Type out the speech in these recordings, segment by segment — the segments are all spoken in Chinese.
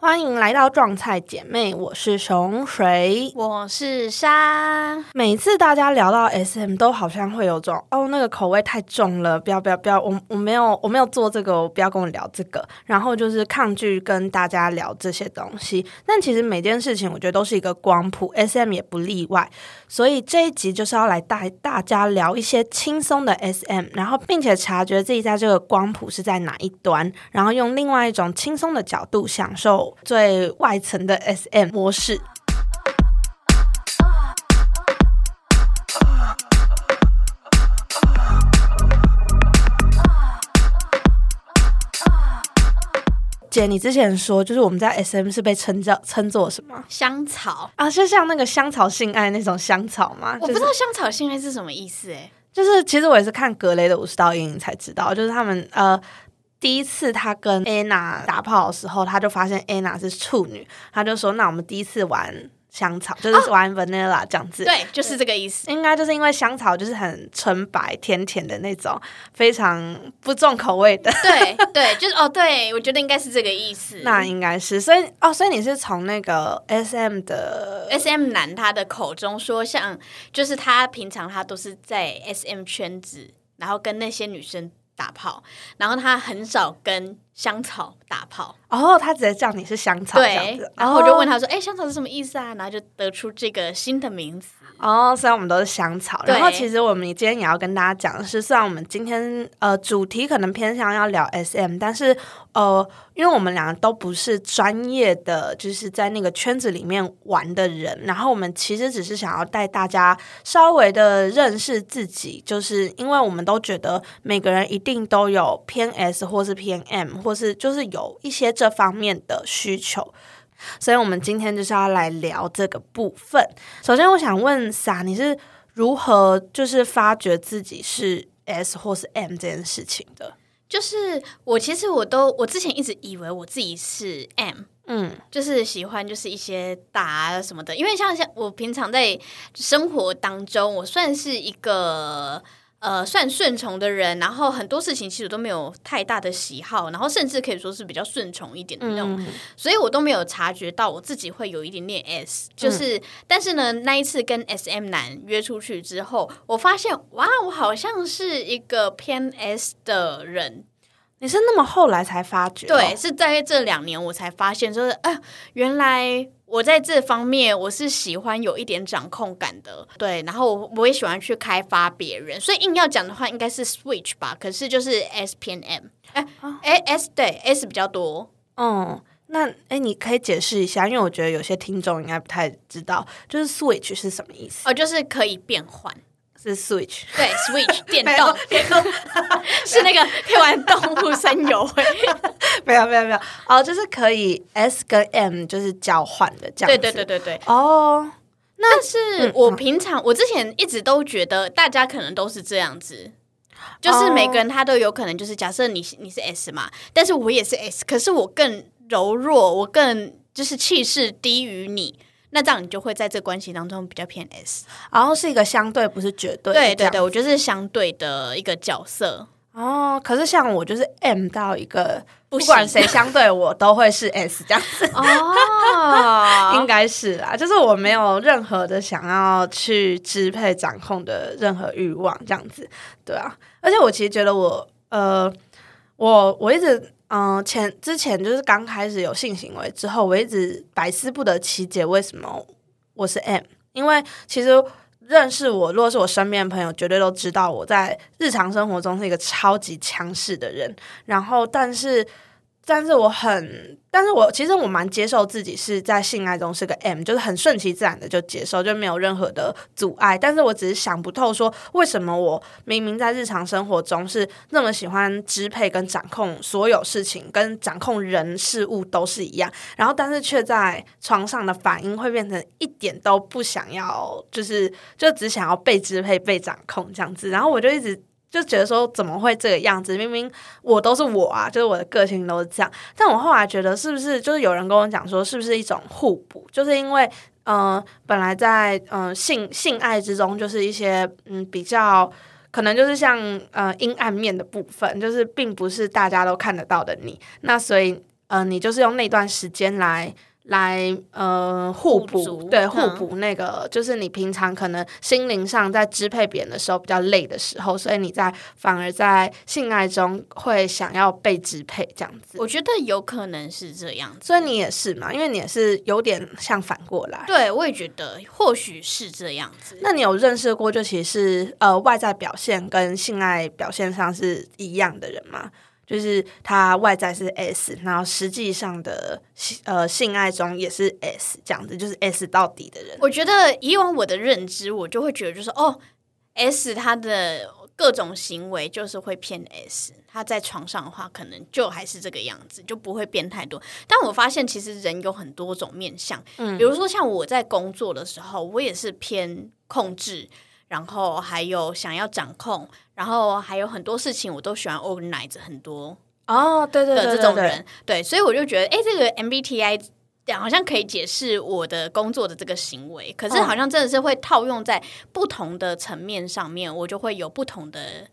欢迎来到撞菜姐妹，我是熊水，我是沙。每次大家聊到 S M，都好像会有种哦，那个口味太重了，不要不要不要，我我没有我没有做这个，不要跟我聊这个，然后就是抗拒跟大家聊这些东西。但其实每件事情，我觉得都是一个光谱，S M 也不例外。所以这一集就是要来带大家聊一些轻松的 S M，然后并且察觉自己在这个光谱是在哪一端，然后用另外一种轻松的角度享受最外层的 S M 模式。姐，你之前说就是我们在 S M 是被称叫称作什么香草啊？就像那个香草性爱那种香草吗？我不知道香草性爱是什么意思哎。就是其实我也是看格雷的五十道阴影才知道，就是他们呃第一次他跟 Anna 打炮的时候，他就发现 Anna 是处女，他就说那我们第一次玩。香草就是玩 vanilla 这样子，对，就是这个意思。应该就是因为香草就是很纯白、甜甜的那种，非常不重口味的。对对，就是哦，对我觉得应该是这个意思。那应该是，所以哦，所以你是从那个 S M 的 S M 男他的口中说，像就是他平常他都是在 S M 圈子，然后跟那些女生。打炮，然后他很少跟香草打炮，哦，他直接叫你是香草，对，然后我就问他说：“哎，香草是什么意思啊？”然后就得出这个新的名字。哦，虽然我们都是香草，然后其实我们今天也要跟大家讲的是，虽然我们今天呃主题可能偏向要聊 SM，但是呃，因为我们两个都不是专业的，就是在那个圈子里面玩的人，然后我们其实只是想要带大家稍微的认识自己，就是因为我们都觉得每个人一定都有偏 S 或是偏 M，或是就是有一些这方面的需求。所以，我们今天就是要来聊这个部分。首先，我想问萨，你是如何就是发觉自己是 S 或是 M 这件事情的？就是我其实我都我之前一直以为我自己是 M，嗯，就是喜欢就是一些打什么的，因为像像我平常在生活当中，我算是一个。呃，算顺从的人，然后很多事情其实都没有太大的喜好，然后甚至可以说是比较顺从一点的那种，所以我都没有察觉到我自己会有一点点 S，就是，但是呢，那一次跟 S M 男约出去之后，我发现，哇，我好像是一个偏 S 的人。你是那么后来才发觉？对，是在这两年我才发现，就是，哎，原来。我在这方面我是喜欢有一点掌控感的，对，然后我我也喜欢去开发别人，所以硬要讲的话，应该是 switch 吧。可是就是 S 偏 M，哎哎 S 对 S 比较多。嗯，那哎，你可以解释一下，因为我觉得有些听众应该不太知道，就是 switch 是什么意思？哦，就是可以变换。是 Switch，对 Switch 电动，是那个可以玩动物森友会，没有没有没有，哦，就是可以 S 跟 M 就是交换的这样，对对对对对，哦，那是我平常我之前一直都觉得大家可能都是这样子，就是每个人他都有可能就是假设你你是 S 嘛，但是我也是 S，可是我更柔弱，我更就是气势低于你。那这样你就会在这关系当中比较偏 S，然后是一个相对，不是绝对。对对对，我觉得是相对的一个角色。哦，可是像我就是 M 到一个，不管谁相对我都会是 S 这样子。哦，应该是啦，就是我没有任何的想要去支配、掌控的任何欲望这样子。对啊，而且我其实觉得我，呃，我我一直。嗯，前之前就是刚开始有性行为之后，我一直百思不得其解，为什么我是 M？因为其实认识我，如果是我身边的朋友，绝对都知道我在日常生活中是一个超级强势的人。然后，但是。但是我很，但是我其实我蛮接受自己是在性爱中是个 M，就是很顺其自然的就接受，就没有任何的阻碍。但是我只是想不透，说为什么我明明在日常生活中是那么喜欢支配跟掌控所有事情，跟掌控人事物都是一样，然后但是却在床上的反应会变成一点都不想要，就是就只想要被支配、被掌控这样子。然后我就一直。就觉得说怎么会这个样子？明明我都是我啊，就是我的个性都是这样。但我后来觉得，是不是就是有人跟我讲说，是不是一种互补？就是因为，嗯，本来在嗯性性爱之中，就是一些嗯比较可能就是像呃阴暗面的部分，就是并不是大家都看得到的你。那所以呃，你就是用那段时间来。来，呃，互补，对，互补那个，就是你平常可能心灵上在支配别人的时候比较累的时候，所以你在反而在性爱中会想要被支配这样子。我觉得有可能是这样子，所以你也是嘛，因为你也是有点像反过来。对，我也觉得或许是这样子。那你有认识过就其实呃外在表现跟性爱表现上是一样的人吗？就是他外在是 S，然后实际上的呃性爱中也是 S 这样子，就是 S 到底的人。我觉得以往我的认知，我就会觉得就是哦，S 他的各种行为就是会偏 S，他在床上的话可能就还是这个样子，就不会变太多。但我发现其实人有很多种面相，嗯，比如说像我在工作的时候，我也是偏控制。然后还有想要掌控，然后还有很多事情我都喜欢 organize 很多哦，对对的这种人，对，所以我就觉得，哎，这个 MBTI 好像可以解释我的工作的这个行为，可是好像真的是会套用在不同的层面上面，我就会有不同的。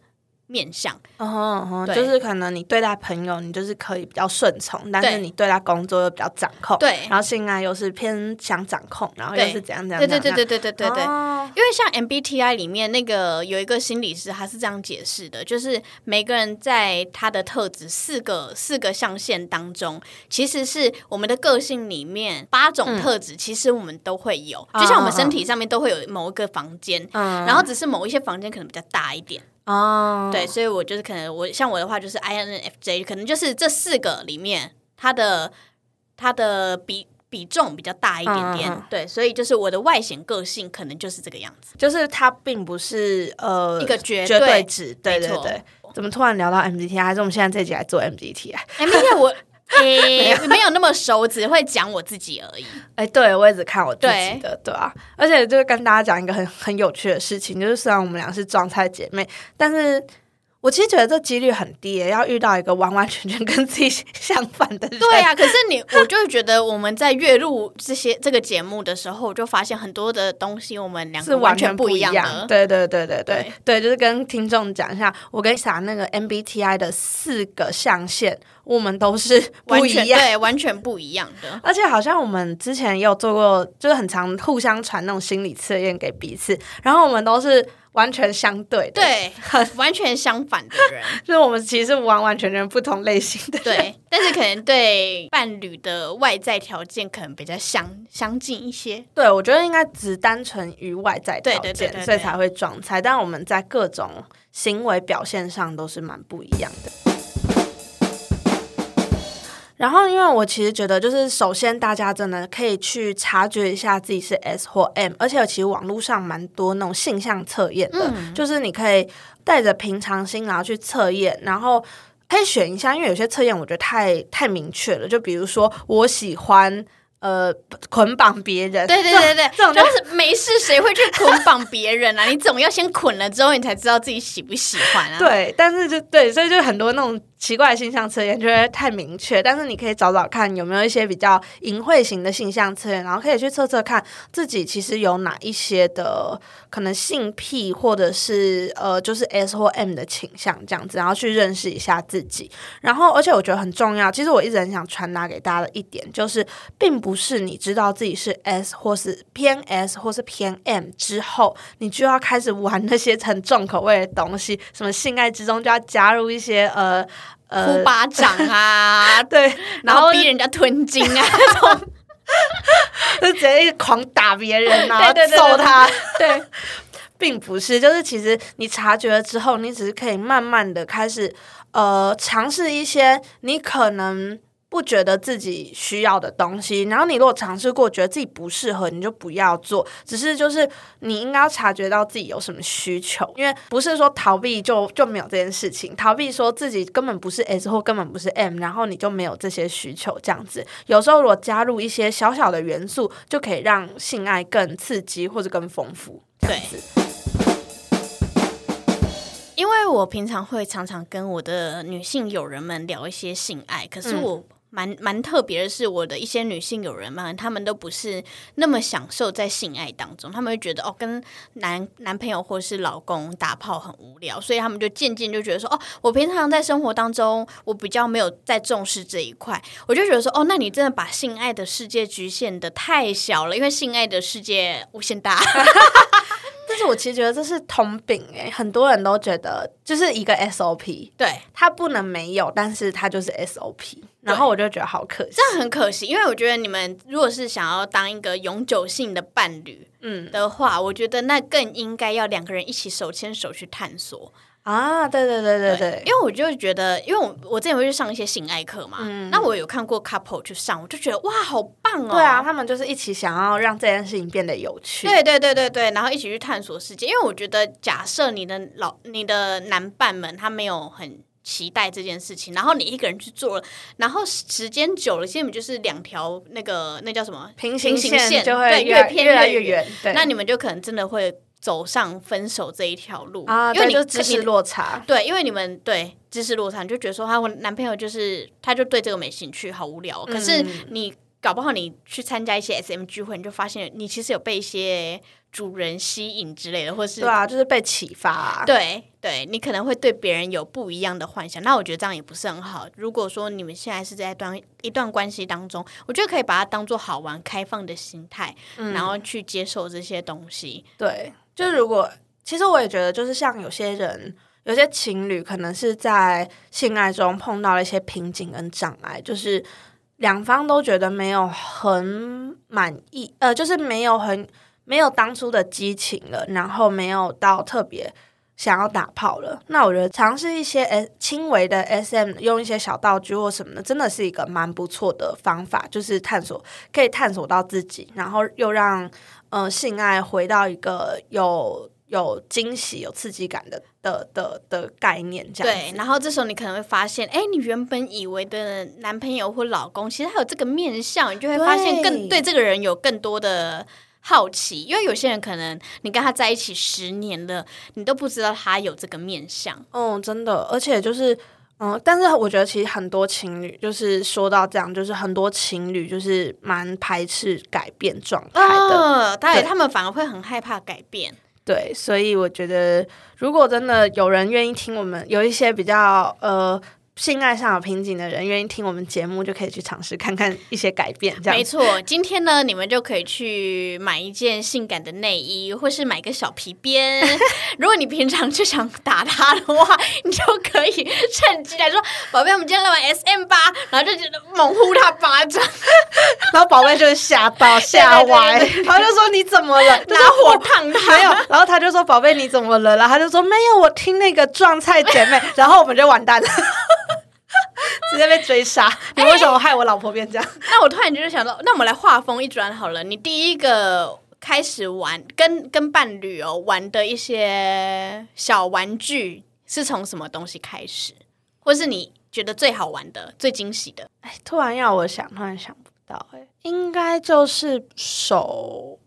面相，嗯哼，就是可能你对待朋友，你就是可以比较顺从，但是你对待工作又比较掌控，对，然后性爱又是偏想掌控，然后又是怎样怎样，对对对对对对对对，因为像 MBTI 里面那个有一个心理师，他是这样解释的，就是每个人在他的特质四个四个象限当中，其实是我们的个性里面八种特质，其实我们都会有，就像我们身体上面都会有某一个房间，然后只是某一些房间可能比较大一点。哦，对，所以我就是可能我像我的话就是 I N F J，可能就是这四个里面它的它的比比重比较大一点点，对，所以就是我的外显个性可能就是这个样子，就是它并不是呃一个绝绝对值，对对对。怎么突然聊到 M B T I？还是我们现在这集来做 M B T I？M B T I 我。诶，没有那么熟，只会讲我自己而已。哎，对我也只看我自己的，对啊。而且就是跟大家讲一个很很有趣的事情，就是虽然我们俩是撞菜姐妹，但是。我其实觉得这几率很低，要遇到一个完完全全跟自己相反的人。对啊，可是你，我就觉得我们在月入这些这个节目的时候，就发现很多的东西，我们两个完全不一样的。对对对对对对，就是跟听众讲一下，我跟撒那个 MBTI 的四个象限，我们都是不一样，对，完全不一样的。而且好像我们之前也有做过，就是很常互相传那种心理测验给彼此，然后我们都是。完全相对，对，很完全相反的人，就是我们其实完完全全不同类型的，对，但是可能对伴侣的外在条件可能比较相相近一些。对，我觉得应该只单纯于外在条件，所以才会撞菜。但我们在各种行为表现上都是蛮不一样的。然后，因为我其实觉得，就是首先大家真的可以去察觉一下自己是 S 或 M，而且其实网络上蛮多那种性向测验的，就是你可以带着平常心然后去测验，然后可以选一下，因为有些测验我觉得太太明确了，就比如说我喜欢。呃，捆绑别人，对对对对，这种就是没事，谁会去捆绑别人啊？你总要先捆了之后，你才知道自己喜不喜欢啊。对，但是就对，所以就很多那种奇怪的性向测验，就会太明确。但是你可以找找看有没有一些比较隐晦型的性向测验，然后可以去测测看自己其实有哪一些的可能性癖，或者是呃，就是 S 或 M 的倾向这样子，然后去认识一下自己。然后，而且我觉得很重要，其实我一直很想传达给大家的一点就是，并不。是你知道自己是 S 或是偏 S 或是偏 M 之后，你就要开始玩那些很重口味的东西，什么性爱之中就要加入一些呃呃，呼巴掌啊，对，然后逼人家吞金啊，就直接狂打别人啊，揍他，对，并不是，就是其实你察觉了之后，你只是可以慢慢的开始呃尝试一些你可能。不觉得自己需要的东西，然后你如果尝试过，觉得自己不适合，你就不要做。只是就是你应该要察觉到自己有什么需求，因为不是说逃避就就没有这件事情。逃避说自己根本不是 S 或根本不是 M，然后你就没有这些需求。这样子，有时候如果加入一些小小的元素，就可以让性爱更刺激或者更丰富。对。因为我平常会常常跟我的女性友人们聊一些性爱，可是我。蛮蛮特别的是，我的一些女性友人们，她们都不是那么享受在性爱当中，她们会觉得哦，跟男男朋友或是老公打炮很无聊，所以他们就渐渐就觉得说，哦，我平常在生活当中，我比较没有在重视这一块，我就觉得说，哦，那你真的把性爱的世界局限的太小了，因为性爱的世界无限大。但是我其实觉得这是通病哎，很多人都觉得就是一个 SOP，对，它不能没有，但是它就是 SOP。然后我就觉得好可惜，这样很可惜，因为我觉得你们如果是想要当一个永久性的伴侣，嗯的话，我觉得那更应该要两个人一起手牵手去探索。啊，对对对对对，因为我就觉得，因为我我之前会去上一些性爱课嘛，那我有看过 couple 去上，我就觉得哇，好棒哦！对啊，他们就是一起想要让这件事情变得有趣，对对对对对，然后一起去探索世界。因为我觉得，假设你的老你的男伴们他没有很期待这件事情，然后你一个人去做了，然后时间久了，基本就是两条那个那叫什么平行线就会越偏越越远，那你们就可能真的会。走上分手这一条路啊，因为你就知识落差。对，因为你们对知识落差，你就觉得说他我男朋友就是他就对这个没兴趣，好无聊。可是你搞不好你去参加一些 SM 聚会，你就发现你其实有被一些主人吸引之类的，或是对啊，就是被启发。对，对你可能会对别人有不一样的幻想。那我觉得这样也不是很好。如果说你们现在是在一段一段关系当中，我觉得可以把它当做好玩、开放的心态，然后去接受这些东西。对。就如果，其实我也觉得，就是像有些人，有些情侣可能是在性爱中碰到了一些瓶颈跟障碍，就是两方都觉得没有很满意，呃，就是没有很没有当初的激情了，然后没有到特别想要打炮了。那我觉得尝试一些 S 轻微的 SM，用一些小道具或什么的，真的是一个蛮不错的方法，就是探索可以探索到自己，然后又让。嗯，性爱回到一个有有惊喜、有刺激感的的的的概念，这样对。然后这时候你可能会发现，哎，你原本以为的男朋友或老公，其实还有这个面相，你就会发现更对这个人有更多的好奇。因为有些人可能你跟他在一起十年了，你都不知道他有这个面相。嗯，真的，而且就是。嗯，但是我觉得其实很多情侣就是说到这样，就是很多情侣就是蛮排斥改变状态的，对，他们反而会很害怕改变。对，所以我觉得如果真的有人愿意听我们，有一些比较呃。性爱上有瓶颈的人，愿意听我们节目，就可以去尝试看看一些改变。这样没错。今天呢，你们就可以去买一件性感的内衣，或是买个小皮鞭。如果你平常就想打他的话，你就可以趁机来说：“ 宝贝，我们今天来玩 SM 吧。”然后就觉得猛呼他巴掌，然后宝贝就会吓到吓歪，然后就说：“你怎么了？拿火烫他？”没有。然后他就说：“宝贝，你怎么了？”然后他就说：“没有，我听那个撞菜姐妹。”然后我们就完蛋了。直接被追杀！你为什么害我老婆变这样？那我突然就是想到，那我们来画风一转好了。你第一个开始玩跟跟伴侣哦玩的一些小玩具，是从什么东西开始？或是你觉得最好玩的、最惊喜的？哎，突然要我想，突然想不到。哎，应该就是手，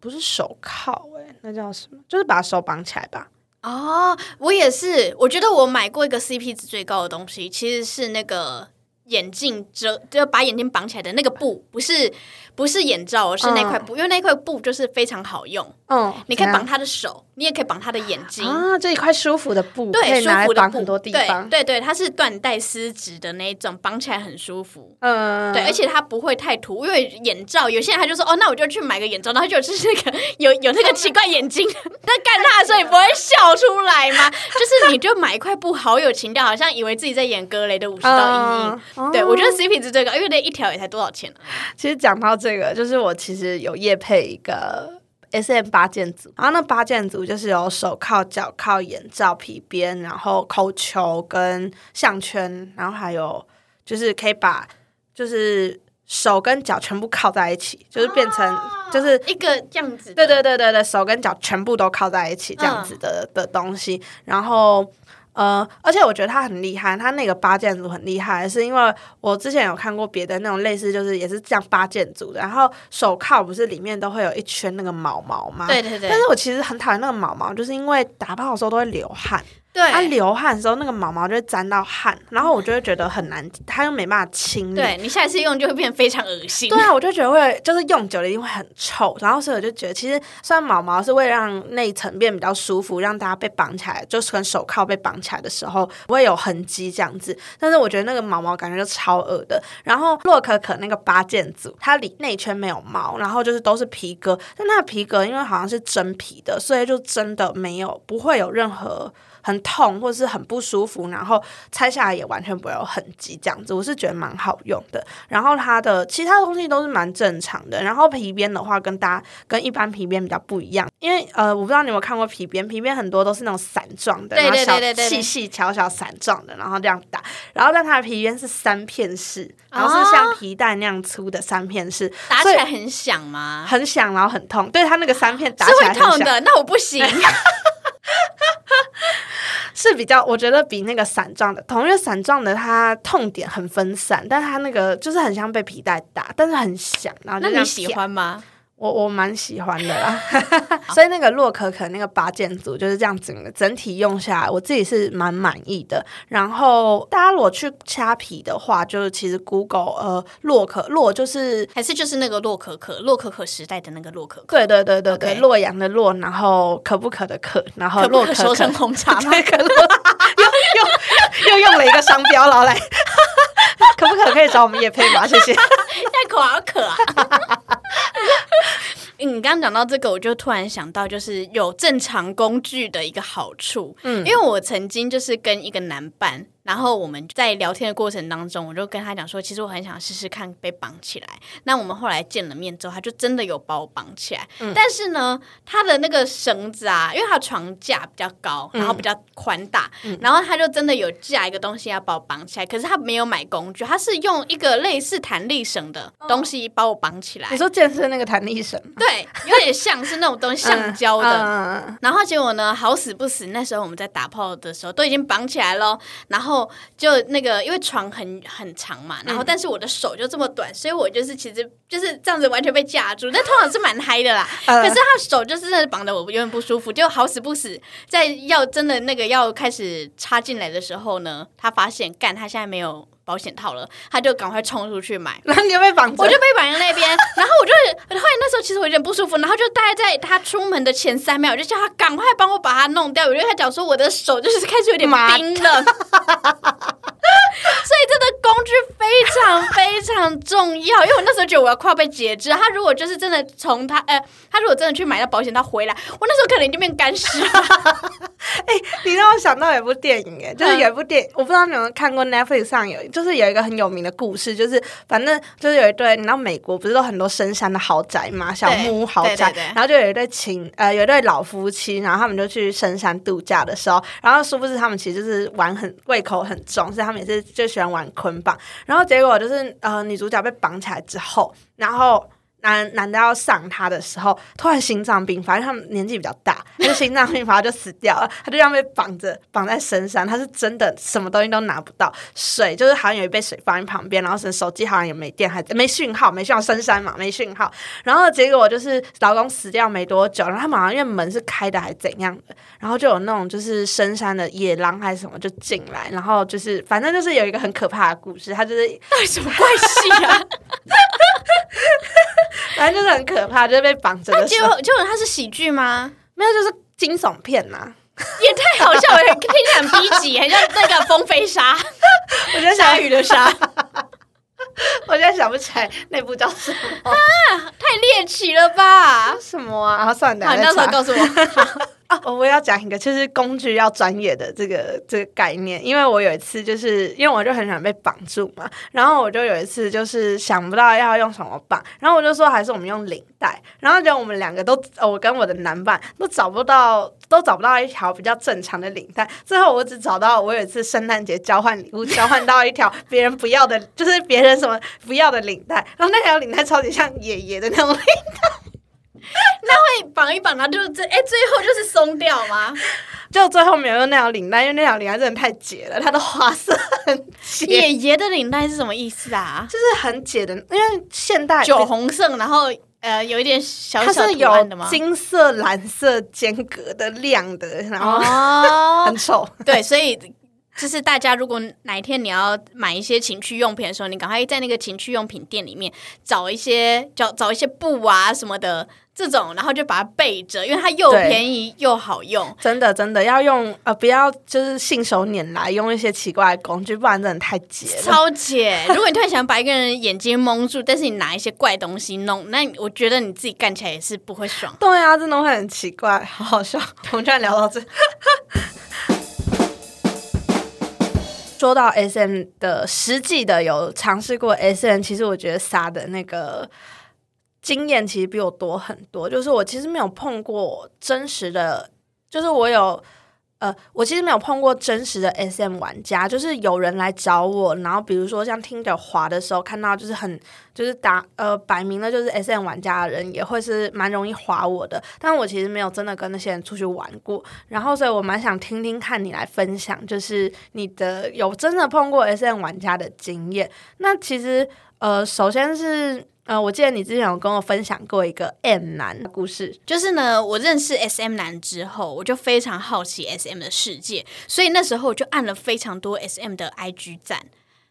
不是手铐，哎，那叫什么？就是把手绑起来吧。哦，我也是。我觉得我买过一个 CP 值最高的东西，其实是那个眼镜遮，就把眼睛绑起来的那个布，不是。不是眼罩，而是那块布，因为那块布就是非常好用。嗯，你可以绑他的手，你也可以绑他的眼睛啊，这一块舒服的布，对，舒服的布，很多地方。对对，它是缎带丝质的那种，绑起来很舒服。嗯，对，而且它不会太凸，因为眼罩有些人他就说哦，那我就去买个眼罩，然后就是那个有 有那个奇怪眼睛，那干他的时候你不会笑出来吗？就是你就买一块布，好有情调，好像以为自己在演格雷的五十道阴影。对我觉得 CP 值最高，因为那一条也才多少钱呢？其实讲到。这个就是我其实有夜配一个 S M 八件组，然后那八件组就是有手铐、脚铐、眼罩、皮鞭，然后扣球跟项圈，然后还有就是可以把就是手跟脚全部铐在一起，就是变成就是一个这样子。对对对对对，手跟脚全部都铐在一起这样子的的东西，然后。呃，而且我觉得他很厉害，他那个八件组很厉害，是因为我之前有看过别的那种类似，就是也是这样八件组的，然后手铐不是里面都会有一圈那个毛毛吗？对对对。但是我其实很讨厌那个毛毛，就是因为打炮的时候都会流汗。对，它流汗的时候，那个毛毛就会沾到汗，然后我就会觉得很难，它又没办法清理。对你下一次用就会变非常恶心。对啊，我就觉得会，就是用久了一定会很臭。然后所以我就觉得，其实虽然毛毛是为了让内层变比较舒服，让大家被绑起来，就是跟手铐被绑起来的时候不会有痕迹这样子。但是我觉得那个毛毛感觉就超恶的。然后洛可可那个八件组，它里内圈没有毛，然后就是都是皮革，但它的皮革因为好像是真皮的，所以就真的没有不会有任何。很痛或者是很不舒服，然后拆下来也完全不会有痕迹，这样子我是觉得蛮好用的。然后它的其他东西都是蛮正常的。然后皮鞭的话，跟大家跟一般皮鞭比较不一样，因为呃，我不知道你有没有看过皮鞭，皮鞭很多都是那种散状的，然后小细细小小散状的，然后这样打。然后但它的皮鞭是三片式，然后是像皮带那样粗的三片式，打起来很响吗？很响，然后很痛。对，它那个三片打起来很痛的，那我不行。是比较，我觉得比那个散状的，同因为散状的它痛点很分散，但它那个就是很像被皮带打，但是很响。然后那你喜欢吗？我我蛮喜欢的啦，所以那个洛可可那个八件组就是这样整个整体用下来，我自己是蛮满意的。然后大家如果去掐皮的话，就是其实 Google 呃洛可洛就是还是就是那个洛可可洛可可时代的那个洛可可，对对对对对，洛阳的洛，然后可不可的可，然后洛可可成红茶吗？可洛又又又用了一个商标然后来，可不可可以找我们叶配吗？谢谢，太口好渴啊。你刚刚讲到这个，我就突然想到，就是有正常工具的一个好处。嗯，因为我曾经就是跟一个男伴。然后我们在聊天的过程当中，我就跟他讲说，其实我很想试试看被绑起来。那我们后来见了面之后，他就真的有把我绑起来。但是呢，他的那个绳子啊，因为他床架比较高，然后比较宽大，然后他就真的有架一个东西要把我绑起来。可是他没有买工具，他是用一个类似弹力绳的东西把我绑起来。你说健身那个弹力绳？对，有点像是那种东西，橡胶的。然后结果呢，好死不死，那时候我们在打炮的时候都已经绑起来了，然后。就那个，因为床很很长嘛，然后但是我的手就这么短，所以我就是其实就是这样子完全被架住，但通常是蛮嗨的啦。可是他手就是在绑的我有点不舒服，就好死不死，在要真的那个要开始插进来的时候呢，他发现干他现在没有。保险套了，他就赶快冲出去买，然后你就被绑，我就被绑在那边，然后我就后来那时候其实我有点不舒服，然后就大概在他出门的前三秒，我就叫他赶快帮我把它弄掉，我就跟他讲说我的手就是开始有点冰了，所以这个工具非常非常重要，因为我那时候觉得我要快要被截肢，他如果就是真的从他呃，他如果真的去买到保险套回来，我那时候可能已经变干尸了。哎，你让我想到有一部电影，哎，就是有一部电影，我不知道你有没有看过 Netflix 上有。就是有一个很有名的故事，就是反正就是有一对，你知道美国不是都很多深山的豪宅嘛，小木屋豪宅，然后就有一对情呃有一对老夫妻，然后他们就去深山度假的时候，然后殊不知他们其实就是玩很胃口很重，所以他们也是就喜欢玩捆绑，然后结果就是呃女主角被绑起来之后，然后。男男的要上他的时候，突然心脏病发，因为他们年纪比较大，就心脏病发就死掉了。他就这样被绑着绑在深山，他是真的什么东西都拿不到，水就是好像有一杯水放在旁边，然后手机好像也没电，还没讯号，没讯号，深山嘛，没讯号。然后结果就是老公死掉没多久，然后他马上因为门是开的还是怎样的，然后就有那种就是深山的野狼还是什么就进来，然后就是反正就是有一个很可怕的故事，他就是到底什么怪戏啊？反正就是很可怕，就是被绑着。结果结果它是喜剧吗？没有，就是惊悚片呐，也太好笑了，听起来很逼急，很像那个风飞沙，我觉得鲨鱼的沙，我现在想不起来那部叫什么啊，太猎奇了吧？什么啊？算了，好，到时候告诉我。啊，我要讲一个，就是工具要专业的这个这个概念。因为我有一次，就是因为我就很喜欢被绑住嘛，然后我就有一次就是想不到要用什么绑，然后我就说还是我们用领带，然后就我们两个都，我跟我的男伴都找不到，都找不到一条比较正常的领带。最后我只找到我有一次圣诞节交换礼物，交换到一条别人不要的，就是别人什么不要的领带，然后那条领带超级像爷爷的那种领带。那会绑一绑，它就是这哎，最后就是松掉吗？就最后没有用那条领带，因为那条领带真的太解了，它的花色很解。爷爷的领带是什么意思啊？就是很解的，因为现代酒红色，然后呃，有一点小小图案的吗？金色、蓝色间隔的亮的，然后 很丑。对，所以就是大家如果哪一天你要买一些情趣用品的时候，你赶快在那个情趣用品店里面找一些找找一些布啊什么的。这种，然后就把它备着，因为它又便宜又好用。真的，真的要用呃，不要就是信手拈来，用一些奇怪的工具，不然真的太解。超解！如果你突然想把一个人眼睛蒙住，但是你拿一些怪东西弄，那我觉得你自己干起来也是不会爽。对啊，真的会很奇怪，好好笑。我们居然聊到这。说到 S M 的实际的有尝试过 S M，其实我觉得撒的那个。经验其实比我多很多，就是我其实没有碰过真实的，就是我有呃，我其实没有碰过真实的 SM 玩家，就是有人来找我，然后比如说像听着滑的时候，看到就是很就是打呃摆明了就是 SM 玩家的人，也会是蛮容易滑我的，但我其实没有真的跟那些人出去玩过，然后所以我蛮想听听看你来分享，就是你的有真的碰过 SM 玩家的经验。那其实呃，首先是。呃，我记得你之前有跟我分享过一个 M 男的故事，就是呢，我认识 SM 男之后，我就非常好奇 SM 的世界，所以那时候我就按了非常多 SM 的 IG 赞。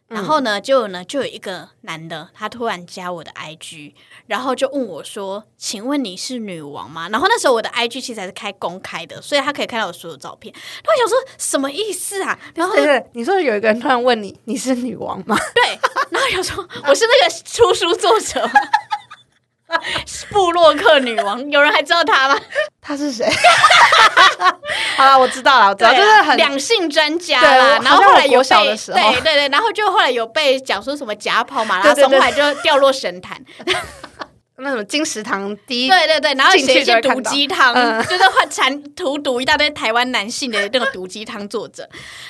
然后呢，就呢，就有一个男的，他突然加我的 IG，然后就问我说：“请问你是女王吗？”然后那时候我的 IG 其实还是开公开的，所以他可以看到我所有照片。他想说什么意思啊？然后你说有一个人突然问你：“你是女王吗？”对，然后想说：“我是那个出书作者。” 布洛克女王，有人还知道她吗？她是谁？好了，我知道了，我知道，就是很两性专家啦。然后后来有被对对对，然后就后来有被讲说什么假跑马拉松，后来就掉落神坛。那什么金石堂第一对对对，然后写一些毒鸡汤，就是会产荼毒一大堆台湾男性的那个毒鸡汤作者。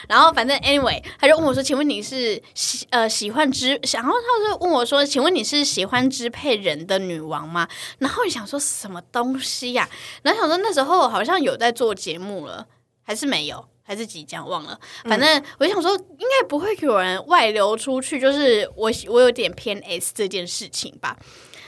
然后反正 anyway，他就问我说：“请问你是喜呃喜欢支？”然后他就问我说：“请问你是喜欢支配人的女王吗？”然后想说什么东西呀？然后想说那时候好像有在做节目了，还是没有，还是即将忘了。反正我就想说，应该不会有人外流出去，就是我我有点偏 S 这件事情吧。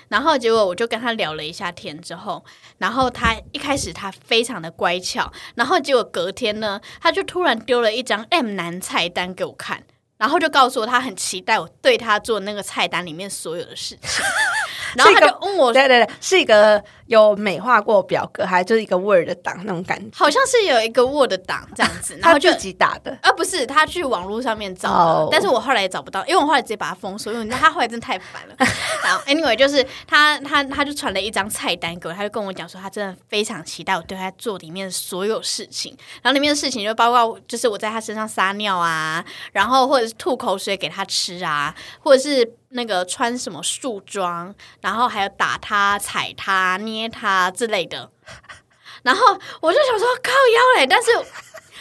然后结果我就跟他聊了一下天之后，然后他一开始他非常的乖巧，然后结果隔天呢，他就突然丢了一张 M 男菜单给我看，然后就告诉我他很期待我对他做那个菜单里面所有的事情。然后他就问我，对对对，是一个有美化过表格，还就是一个 Word 档那种感觉，好像是有一个 Word 档这样子，然后就自己打的，啊不是，他去网络上面找的，但是我后来也找不到，因为我后来直接把它封锁，因为他后来真的太烦了。然后 Anyway，就是他他他就传了一张菜单给我，他就跟我讲说，他真的非常期待我对他做里面所有事情，然后里面的事情就包括就是我在他身上撒尿啊，然后或者是吐口水给他吃啊，或者是。那个穿什么束装，然后还有打他、踩他、捏他之类的，然后我就想说靠腰嘞，但是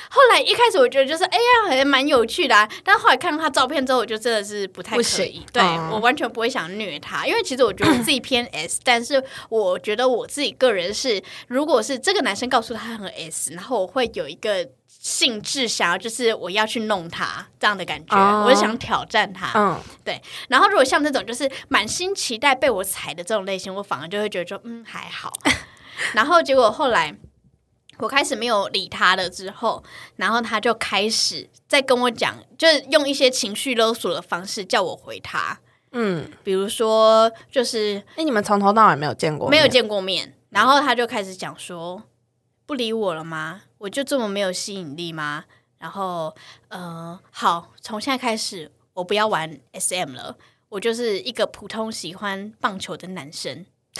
后来一开始我觉得就是哎呀，还蛮有趣的，啊。但后来看到他照片之后，我就真的是不太可以，对我完全不会想虐他，因为其实我觉得自己 偏 S，但是我觉得我自己个人是，如果是这个男生告诉他很 S，然后我会有一个。兴致想要就是我要去弄他这样的感觉，我就想挑战他。嗯，对。然后如果像这种就是满心期待被我踩的这种类型，我反而就会觉得说嗯还好。然后结果后来我开始没有理他了之后，然后他就开始在跟我讲，就是用一些情绪勒索的方式叫我回他。嗯，比如说就是哎，你们从头到尾没有见过，没有见过面，然后他就开始讲说不理我了吗？我就这么没有吸引力吗？然后，呃，好，从现在开始，我不要玩 SM 了，我就是一个普通喜欢棒球的男生。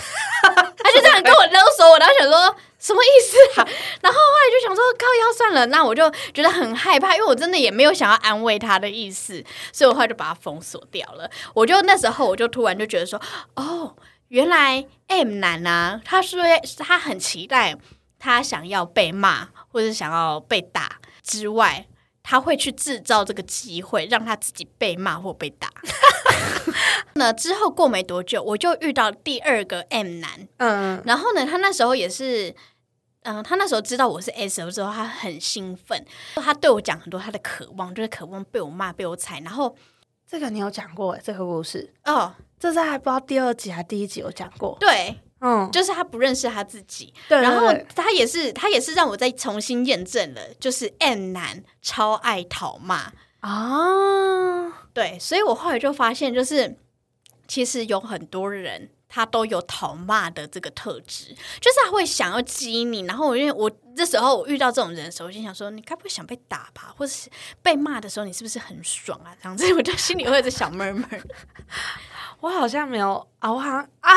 他就这样跟我勒索我，然后想说什么意思啊？然后后来就想说靠腰算了，那我就觉得很害怕，因为我真的也没有想要安慰他的意思，所以我后来就把他封锁掉了。我就那时候我就突然就觉得说，哦，原来 M 男啊，他说他很期待。他想要被骂或者想要被打之外，他会去制造这个机会，让他自己被骂或被打。那之后过没多久，我就遇到第二个 M 男，嗯，然后呢，他那时候也是，嗯，他那时候知道我是 S 之后，他很兴奋，他对我讲很多他的渴望，就是渴望被我骂、被我踩。然后这个你有讲过这个故事哦，这是还不知道第二集还第一集有讲过，对。嗯，就是他不认识他自己，然后他也是他也是让我再重新验证了，就是 M 男超爱讨骂啊，对，所以我后来就发现，就是其实有很多人他都有讨骂的这个特质，就是他会想要激你，然后因为我这时候我遇到这种人的时候，我就想说，你该不会想被打吧，或者是被骂的时候，你是不是很爽啊？这样子，我就心里会有个小闷闷。我好像没有啊，我好像啊，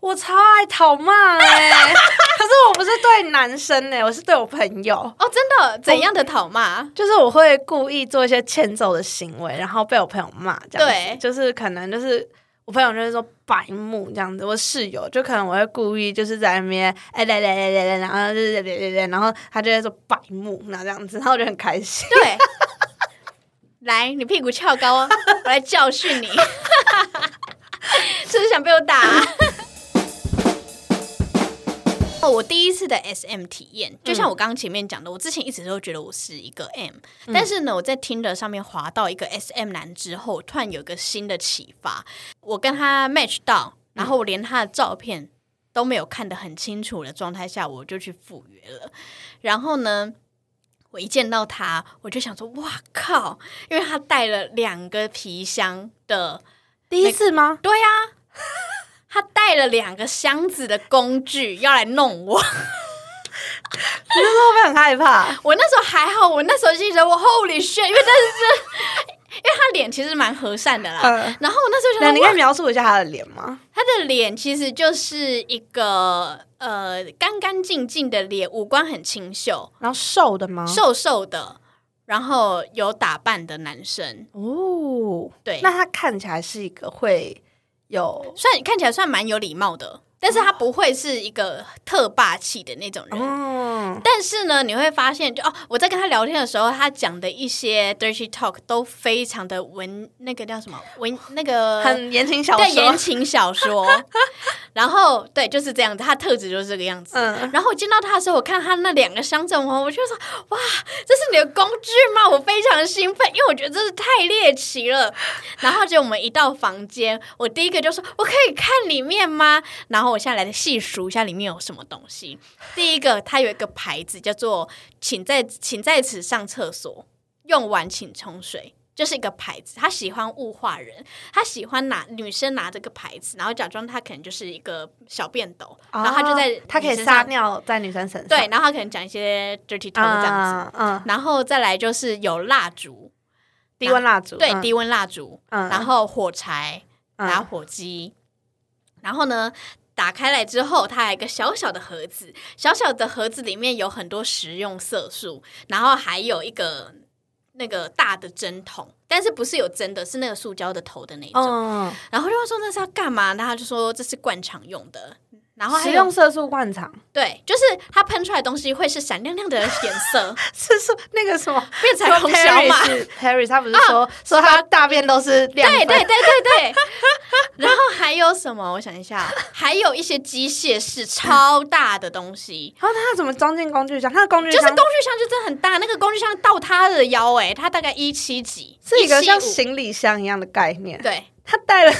我超爱讨骂哎，可是我不是对男生哎，我是对我朋友哦，真的怎样的讨骂？就是我会故意做一些欠揍的行为，然后被我朋友骂，这样对，就是可能就是我朋友就是说白目这样子，我室友就可能我会故意就是在那边哎来来来来来，然后就是来来来，然后他就会说白目，那这样子，然后我就很开心。对，来，你屁股翘高，我来教训你。是不是想被我打？哦，我第一次的 S M 体验，就像我刚刚前面讲的，我之前一直都觉得我是一个 M，但是呢，我在听的上面滑到一个 S M 男之后，突然有一个新的启发，我跟他 match 到，然后我连他的照片都没有看得很清楚的状态下，我就去赴约了。然后呢，我一见到他，我就想说，哇靠！因为他带了两个皮箱的。第一次吗？对呀，他带了两个箱子的工具要来弄我，你那时候会很害怕。我那时候还好，我那时候记得我 Holy shit，因为但是因为他脸其实蛮和善的啦。然后我那时候想，你可以描述一下他的脸吗？他的脸其实就是一个呃干干净净的脸，五官很清秀，然后瘦的吗？瘦瘦的。然后有打扮的男生哦，对，那他看起来是一个会有算看起来算蛮有礼貌的。但是他不会是一个特霸气的那种人，但是呢，你会发现，就哦，我在跟他聊天的时候，他讲的一些 dirty talk 都非常的文，那个叫什么文，那个很言情小说，对言情小说。然后对，就是这样子，他特质就是这个样子。然后我见到他的时候，我看他那两个乡镇红，我就说哇，这是你的工具吗？我非常兴奋，因为我觉得这是太猎奇了。然后就我们一到房间，我第一个就说，我可以看里面吗？然后。我下来细数一下里面有什么东西。第一个，它有一个牌子叫做“请在请在此上厕所，用完请冲水”，就是一个牌子。他喜欢物化人，他喜欢拿女生拿这个牌子，然后假装他可能就是一个小便斗，然后他就在他可以撒尿在女生身上。对，然后他可能讲一些 dirty talk 这样子。嗯，然后再来就是有蜡烛，低温蜡烛，对，低温蜡烛。嗯，然后火柴，打火机，然后呢？打开来之后，它有一个小小的盒子，小小的盒子里面有很多食用色素，然后还有一个那个大的针筒，但是不是有针的，是那个塑胶的头的那种。然后就说那是要干嘛？然后就说这是灌肠用的。然后食用色素灌肠，对，就是它喷出来东西会是闪亮亮的颜色，是是那个什么变彩虹小马 Harry，他不是说说他大便都是亮对对对对对。然后还有什么？我想一下，还有一些机械式超大的东西。然后他怎么装进工具箱？他的工具箱就是工具箱，就真的很大。那个工具箱到他的腰，哎，他大概一七几，是一个像行李箱一样的概念。对，他带了。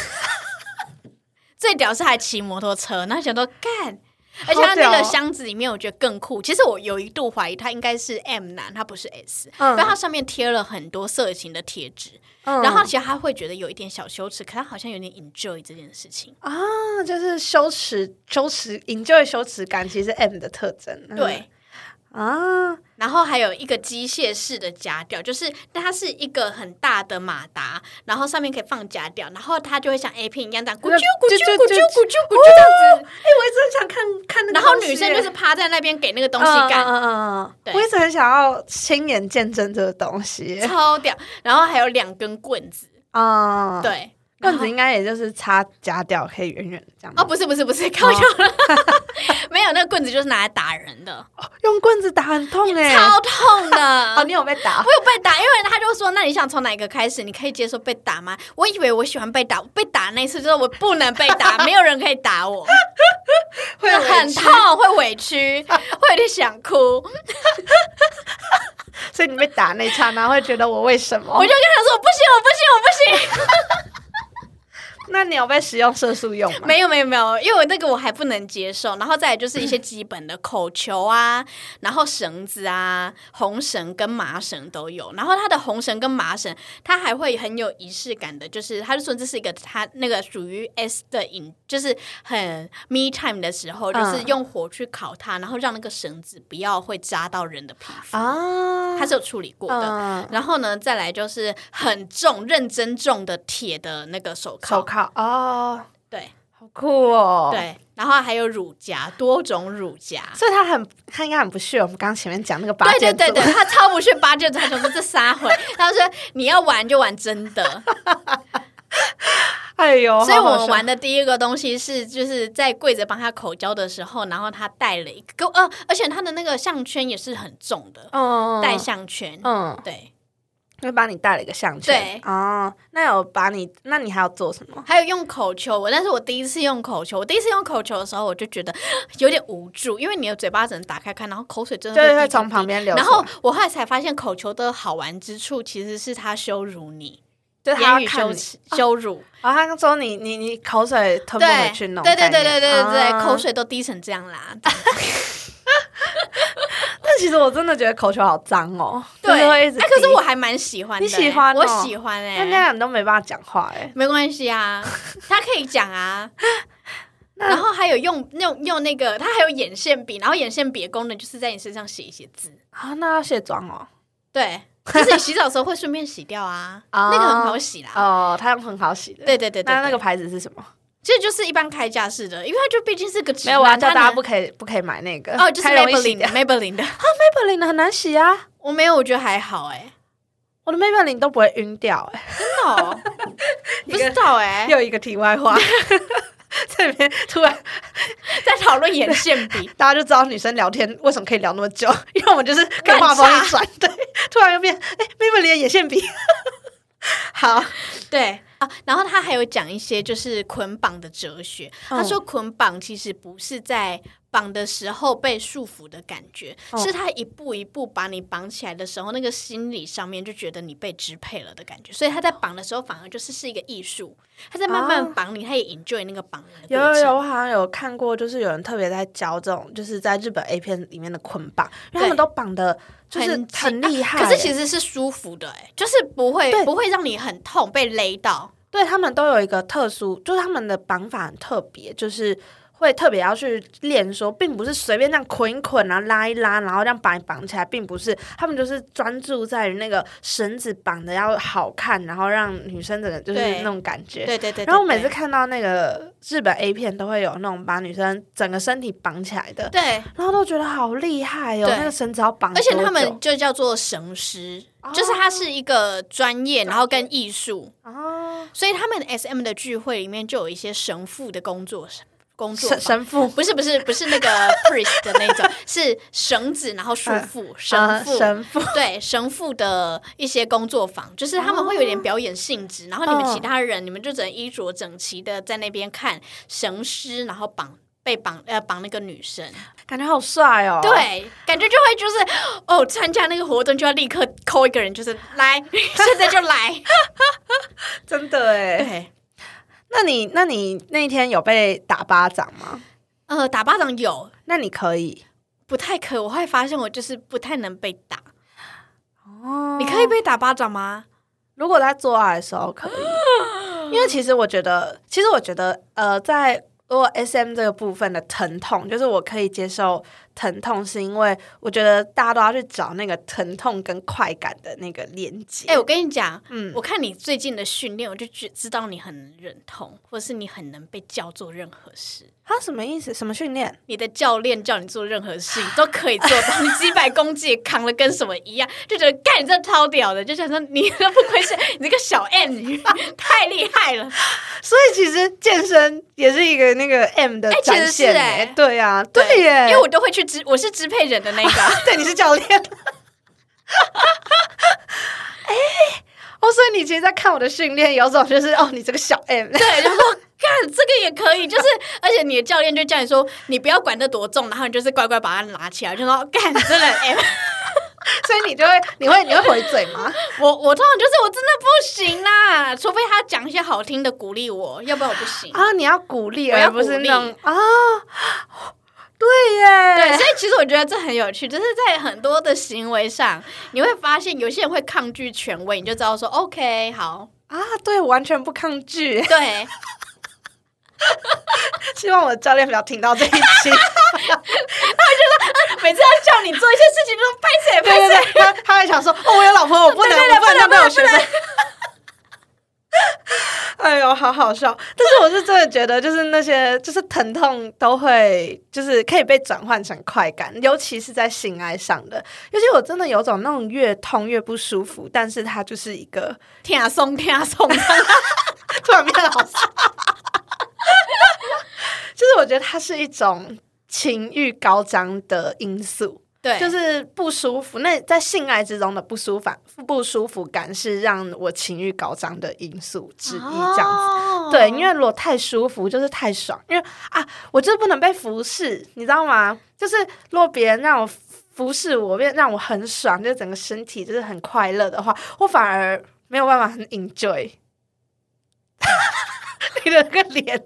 最屌是还骑摩托车，那想说干，而且他那个箱子里面，我觉得更酷。其实我有一度怀疑他应该是 M 男，他不是 S，因为他上面贴了很多色情的贴纸，然后其实他会觉得有一点小羞耻，可他好像有点 enjoy 这件事情啊，就是羞耻、羞耻、enjoy 羞耻感，其实 M 的特征。对。啊，然后还有一个机械式的夹吊，就是它是一个很大的马达，然后上面可以放夹吊，然后它就会像 A 片一样这样咕啾咕啾咕啾咕啾咕啾这样子。哎，我一直很想看看那个。然后女生就是趴在那边给那个东西干。嗯嗯嗯。对，我一直很想要亲眼见证这个东西，超屌。然后还有两根棍子。啊，对。棍子应该也就是插夹掉，可以远远的这样。哦，不是不是不是，开玩笑，没有那个棍子就是拿来打人的。用棍子打很痛哎，超痛的。哦，你有被打？我有被打，因为他就说，那你想从哪一个开始？你可以接受被打吗？我以为我喜欢被打，被打那次就是我不能被打，没有人可以打我，会很痛，会委屈，会有点想哭。所以你被打那刹那会觉得我为什么？我就跟他说，不行，我不行，我不行。那你有被使用色素用吗？没有没有没有，因为我那个我还不能接受。然后再来就是一些基本的口球啊，然后绳子啊，红绳跟麻绳都有。然后它的红绳跟麻绳，它还会很有仪式感的，就是他就说这是一个他那个属于 S 的饮，就是很 me time 的时候，就是用火去烤它，然后让那个绳子不要会扎到人的皮肤啊，它是有处理过的。然后呢，再来就是很重、认真重的铁的那个手铐。手铐哦，对，好酷哦。对，然后还有乳夹，多种乳夹，所以他很，他应该很不屑我们刚刚前面讲那个八件对对对对，他超不屑八戒他就说这撒回，他说你要玩就玩真的。哎呦，所以我们玩的第一个东西是，就是在跪着帮他口交的时候，然后他戴了一个，呃，而且他的那个项圈也是很重的，嗯，戴项圈，嗯，对。就帮你戴了一个项圈，对哦，那有把你，那你还要做什么？还有用口球，我但是我第一次用口球，我第一次用口球的时候，我就觉得 有点无助，因为你的嘴巴只能打开看，然后口水真的会从旁边流。然后我后来才发现，口球的好玩之处其实是他羞辱你，就言语羞耻、羞辱。然后他说你你你口水吞不回去弄，对对对对对对对，口水都滴成这样啦。但其实我真的觉得口球好脏哦，对，会一直。哎，可是我还蛮喜欢，你喜欢？我喜欢哎，那那样你都没办法讲话哎，没关系啊，他可以讲啊。然后还有用用用那个，他还有眼线笔，然后眼线笔的功能就是在你身上写一些字啊。那要卸妆哦，对，就是你洗澡的时候会顺便洗掉啊，那个很好洗啦。哦，它很好洗的，对对对。那那个牌子是什么？其实就是一般开架式的，因为它就毕竟是个没有啊，叫大家不可以不可以买那个哦，就是 Maybelline 的 Maybelline 的。啊，Maybelline 的很难洗啊。我没有，我觉得还好哎，我的 Maybelline 都不会晕掉哎，真的哦？不知道哎。又一个题外话，这边突然在讨论眼线笔，大家就知道女生聊天为什么可以聊那么久，因为我们就是跟话锋一转，对，突然又变哎 Maybelline 眼线笔，好，对啊。然后他还有讲一些就是捆绑的哲学。他说捆绑其实不是在绑的时候被束缚的感觉，是他一步一步把你绑起来的时候，那个心理上面就觉得你被支配了的感觉。所以他在绑的时候反而就是是一个艺术，他在慢慢绑你，他也 enjoy 那个绑人。有有有，我好像有看过，就是有人特别在教这种，就是在日本 A 片里面的捆绑，因为他们都绑的就是很厉害，可是其实是舒服的，哎，就是不会不会让你很痛被勒到。对他们都有一个特殊，就是他们的绑法很特别，就是会特别要去练，说并不是随便这样捆一捆，然后拉一拉，然后这样绑绑起来，并不是，他们就是专注在于那个绳子绑的要好看，然后让女生整的就是那种感觉。对对对。然后我每次看到那个日本 A 片，都会有那种把女生整个身体绑起来的，对，然后都觉得好厉害哦，那个绳子要绑，而且他们就叫做绳师。就是它是一个专业，然后跟艺术哦，所以他们 S M 的聚会里面就有一些神父的工作工作神父不是不是不是那个 priest 的那种，是绳子然后束缚神父神父对神父的一些工作坊，就是他们会有点表演性质，然后你们其他人你们就只能衣着整齐的在那边看神师，然后绑。被绑呃绑那个女生，感觉好帅哦。对，感觉就会就是哦，参加那个活动就要立刻扣一个人，就是来，现在就来，真的哎。对，那你那你那一天有被打巴掌吗？呃，打巴掌有，那你可以？不太可，我会发现我就是不太能被打。哦，你可以被打巴掌吗？如果在做爱的时候可以，因为其实我觉得，其实我觉得，呃，在。如果 S M 这个部分的疼痛，就是我可以接受疼痛，是因为我觉得大家都要去找那个疼痛跟快感的那个连接。哎，我跟你讲，嗯，我看你最近的训练，我就觉知道你很忍痛，或者是你很能被叫做任何事。他什么意思？什么训练？你的教练叫你做任何事情 都可以做到，你几百公斤扛了跟什么一样，就觉得干你这超屌的，就想说你都不愧是你这个小 M 女，太厉害了。所以其实健身也是一个那个 M 的展现，哎，对呀，对耶，因为我都会去支，我是支配人的那个，对，你是教练。哎，哦，所以你其实，在看我的训练，有种就是哦，你这个小 M，对，然后。干这个也可以，就是而且你的教练就叫你说，你不要管得多重，然后你就是乖乖把它拿起来，就说干真的 M。所以你就会，你会，你会回嘴吗？我我通常就是我真的不行啦，除非他讲一些好听的鼓励我，要不然我不行啊。你要鼓励，而不是那种啊。对耶，对，所以其实我觉得这很有趣，就是在很多的行为上，你会发现有些人会抗拒权威，你就知道说 OK 好。啊，对，完全不抗拒，对。希望我的教练不要听到这一期，他会觉得每次要叫你做一些事情，都拍谁拍谁，他他会想说，哦，我有老婆，我不能，我不能，不能学生。哎呦，好好笑！但是我是真的觉得，就是那些就是疼痛都会，就是可以被转换成快感，尤其是在性爱上的。尤其我真的有种那种越痛越不舒服，但是它就是一个天啊松天啊松，突然变得好笑。就是我觉得它是一种情欲高涨的因素。对，就是不舒服。那在性爱之中的不舒服、不舒服感是让我情欲高涨的因素之一。这样子，对，因为如果太舒服，就是太爽。因为啊，我就是不能被服侍，你知道吗？就是如果别人让我服侍我，变让我很爽，就整个身体就是很快乐的话，我反而没有办法很 enjoy。你的个脸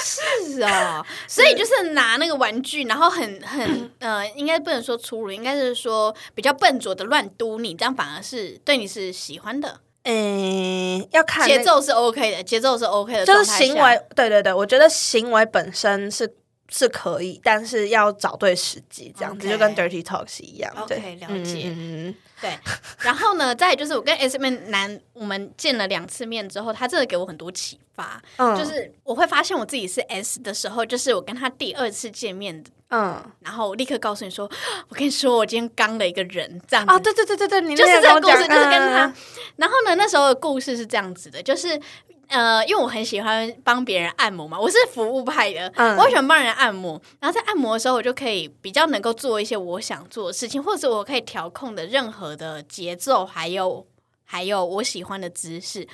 是啊，所以就是拿那个玩具，然后很很呃，应该不能说粗鲁，应该是说比较笨拙的乱嘟你，这样反而是对你是喜欢的。嗯，要看节奏是 OK 的，节奏是 OK 的，就是行为，对对对，我觉得行为本身是是可以，但是要找对时机，这样子就跟 Dirty Talks 一样。OK，了解。嗯对，然后呢，再就是我跟 S M 男我们见了两次面之后，他真的给我很多启发。嗯，就是我会发现我自己是 S 的时候，就是我跟他第二次见面。嗯，然后我立刻告诉你说，我跟你说，我今天刚了一个人，这样子。啊，对对对对对，你就是这个故事，就是跟他。然后呢，那时候的故事是这样子的，就是。呃，因为我很喜欢帮别人按摩嘛，我是服务派的，我喜欢帮人按摩。然后在按摩的时候，我就可以比较能够做一些我想做的事情，或者我可以调控的任何的节奏，还有。还有我喜欢的姿势，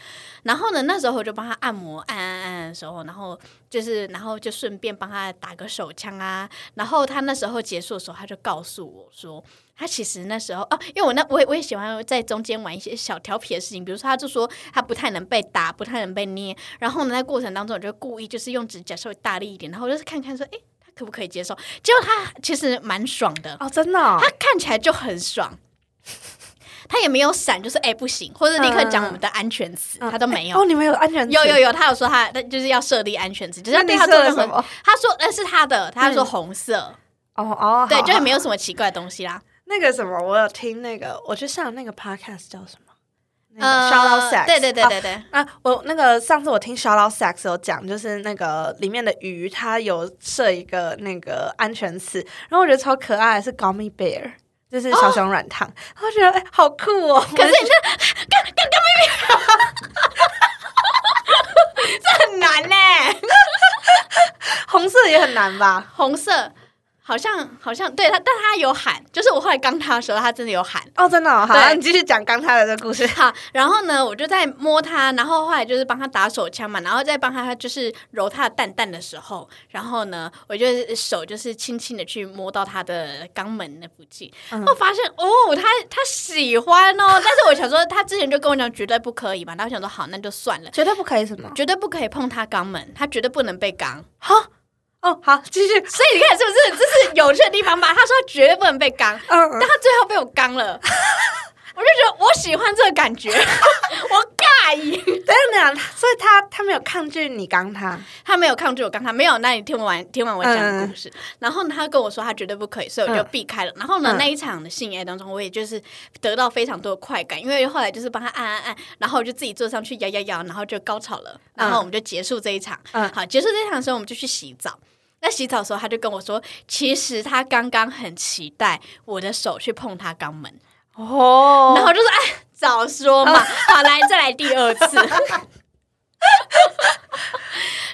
然后呢，那时候我就帮他按摩，按按按的时候，然后就是，然后就顺便帮他打个手枪啊。然后他那时候结束的时候，他就告诉我说，他其实那时候哦，因为我那我也我也喜欢在中间玩一些小调皮的事情，比如说他就说他不太能被打，不太能被捏。然后呢，在过程当中，我就故意就是用指甲稍微大力一点，然后就是看看说，哎，他可不可以接受？结果他其实蛮爽的哦，真的，他看起来就很爽。他也没有闪，就是哎不行，或者立刻讲我们的安全词，他都没有。哦，你们有安全词？有有有，他有说他，他就是要设立安全词，就是对他做什么？他说那是他的，他说红色。哦哦，对，就没有什么奇怪的东西啦。那个什么，我有听那个，我去上那个 podcast 叫什么？那个，Shout Out Sex。对对对对对。啊，我那个上次我听 Shout Out Sex 有讲，就是那个里面的鱼，它有设一个那个安全词，然后我觉得超可爱，是 Gummy Bear。就是小熊软糖，我觉得哎，好酷哦！可是干干干咪咪，这很难呢。红色也很难吧？红色。好像好像对他，但他有喊，就是我后来刚他的时候，他真的有喊哦，真的好，你继续讲刚他的这个故事。好，然后呢，我就在摸他，然后后来就是帮他打手枪嘛，然后再帮他就是揉他的蛋蛋的时候，然后呢，我就手就是轻轻的去摸到他的肛门那附近，我发现哦，他他喜欢哦，但是我想说，他之前就跟我讲绝对不可以嘛，然后想说好，那就算了，绝对不可以什么？绝对不可以碰他肛门，他绝对不能被肛。好。哦，好，继续。所以你看，是不是这是有趣的地方吧？他说他绝对不能被刚，但他最后被我刚了。我就觉得我喜欢这个感觉，我尬意。等等，所以他他没有抗拒你刚他，他没有抗拒我刚他，没有。那你听完听完我讲的故事，然后他跟我说他绝对不可以，所以我就避开了。然后呢，那一场的性爱当中，我也就是得到非常多的快感，因为后来就是帮他按按按，然后我就自己坐上去摇摇摇，然后就高潮了。然后我们就结束这一场。嗯，好，结束这一场的时候，我们就去洗澡。在洗澡的时候，他就跟我说：“其实他刚刚很期待我的手去碰他肛门哦。”然后就说：“哎，早说嘛！好，来再来第二次。”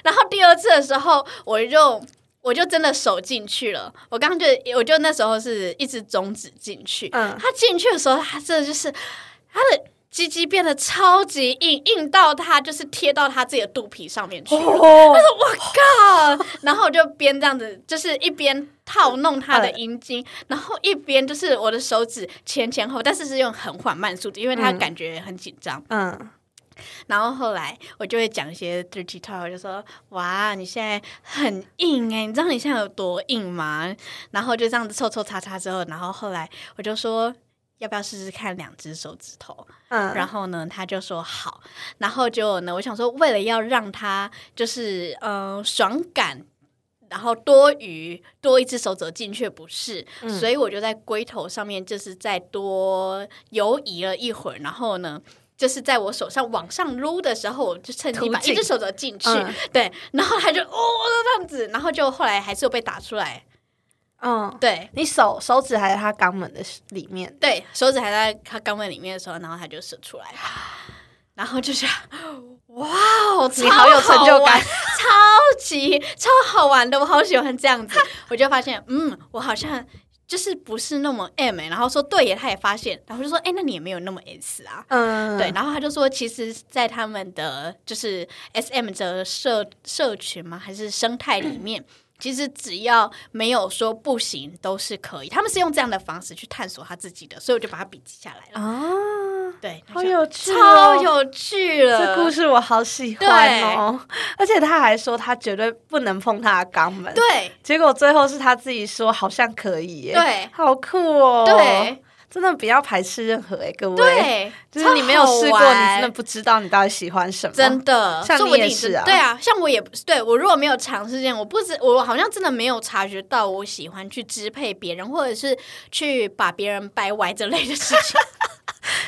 然后第二次的时候，我就我就真的手进去了。我刚刚就我就那时候是一直中指进去。嗯，他进去的时候，他真的就是他的鸡鸡变得超级硬，硬到他就是贴到他自己的肚皮上面去了。他说：“我靠！”然后我就边这样子，就是一边套弄他的阴茎，然后一边就是我的手指前前后，但是是用很缓慢速度，因为他感觉很紧张。嗯。然后后来我就会讲一些 dirty talk，就说：“哇，你现在很硬哎，你知道你现在有多硬吗？”然后就这样子抽抽擦擦之后，然后后来我就说。要不要试试看两只手指头？嗯，然后呢，他就说好。然后就呢，我想说，为了要让他就是嗯爽感，然后多余多一只手指进去不是，所以我就在龟头上面就是再多游移了一会儿。然后呢，就是在我手上往上撸的时候，我就趁机把一只手指进去。对，然后他就哦这样子，然后就后来还是有被打出来。嗯，对你手手指还在他肛门的里面，对，手指还在他肛门里面的时候，然后他就射出来，然后就是哇哦，你好有成就感，超级超好玩的，我好喜欢这样子。我就发现，嗯，我好像就是不是那么 M，然后说对耶，他也发现，然后就说，哎，那你也没有那么 S 啊，嗯，对，然后他就说，其实，在他们的就是 SM 的社社群嘛，还是生态里面。其实只要没有说不行，都是可以。他们是用这样的方式去探索他自己的，所以我就把它笔记下来了。啊，对，好有趣，超有趣了！这故事我好喜欢哦。而且他还说他绝对不能碰他的肛门。对，结果最后是他自己说好像可以耶。对，好酷哦。对。真的不要排斥任何哎，各位，对，就是你没有试过，你真的不知道你到底喜欢什么。真的，像你也是啊，对啊，像我也不是，对我如果没有尝试这样，我不知我好像真的没有察觉到我喜欢去支配别人，或者是去把别人掰歪这类的事情。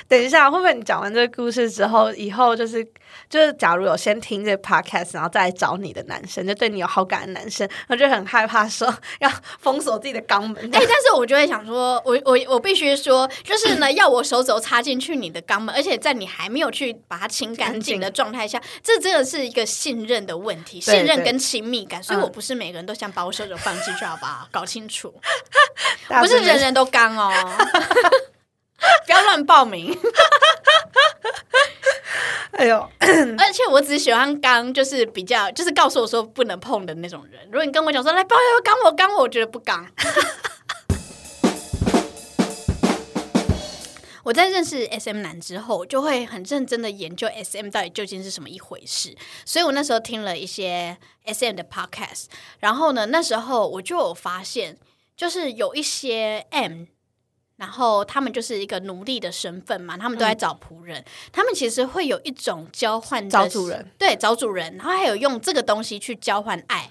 等一下，会不会你讲完这个故事之后，以后就是就是，假如有先听这个 podcast，然后再来找你的男生，就对你有好感的男生，我就很害怕说要封锁自己的肛门。哎，但是我就会想说，我我我必须说，就是呢，要我手肘插进去你的肛门，而且在你还没有去把它清干净的状态下，这真的是一个信任的问题，信任跟亲密感。所以我不是每个人都想把我手肘放进去，好不好？搞清楚，不是人人都刚哦。不要乱报名！哎呦，而且我只喜欢刚，就是比较，就是告诉我说不能碰的那种人。如果你跟我讲说来，不要刚我刚我，我觉得不刚。我在认识 S M 男之后，就会很认真的研究 S M 到底究竟是什么一回事。所以我那时候听了一些 S M 的 podcast，然后呢，那时候我就有发现，就是有一些 M。然后他们就是一个奴隶的身份嘛，他们都在找仆人。他们其实会有一种交换找主人，对，找主人，然后还有用这个东西去交换爱。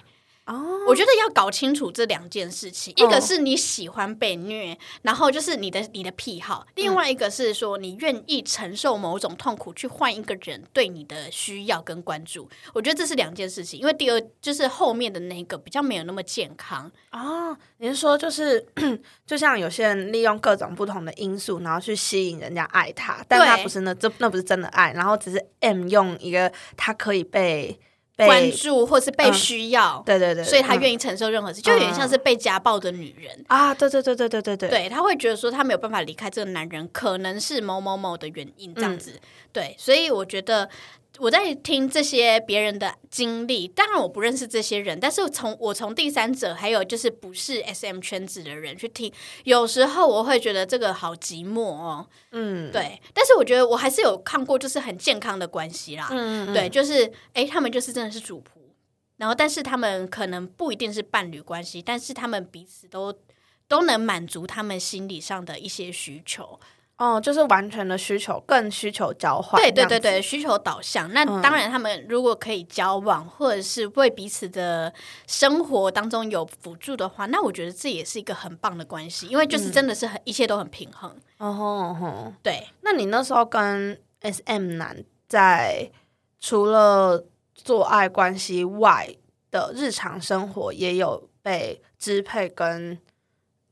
哦，我觉得要搞清楚这两件事情，一个是你喜欢被虐，然后就是你的你的癖好；另外一个是说你愿意承受某种痛苦去换一个人对你的需要跟关注。我觉得这是两件事情，因为第二就是后面的那个比较没有那么健康哦。你是说就是 就像有些人利用各种不同的因素，然后去吸引人家爱他，但他不是那这那不是真的爱，然后只是 M 用一个他可以被。关注或是被需要，对对对，所以他愿意承受任何事，就有点像是被家暴的女人啊！对对对对对对对，对他会觉得说他没有办法离开这个男人，可能是某某某的原因这样子。对，所以我觉得。我在听这些别人的经历，当然我不认识这些人，但是从我从第三者，还有就是不是 S M 圈子的人去听，有时候我会觉得这个好寂寞哦。嗯，对。但是我觉得我还是有看过，就是很健康的关系啦。嗯嗯。对，就是哎，他们就是真的是主仆，然后但是他们可能不一定是伴侣关系，但是他们彼此都都能满足他们心理上的一些需求。哦，就是完全的需求，更需求交换。对对对对，需求导向。那当然，他们如果可以交往，或者是为彼此的生活当中有辅助的话，那我觉得这也是一个很棒的关系，因为就是真的是很一切都很平衡。哦吼，对。那你那时候跟 S M 男在除了做爱关系外的日常生活，也有被支配跟。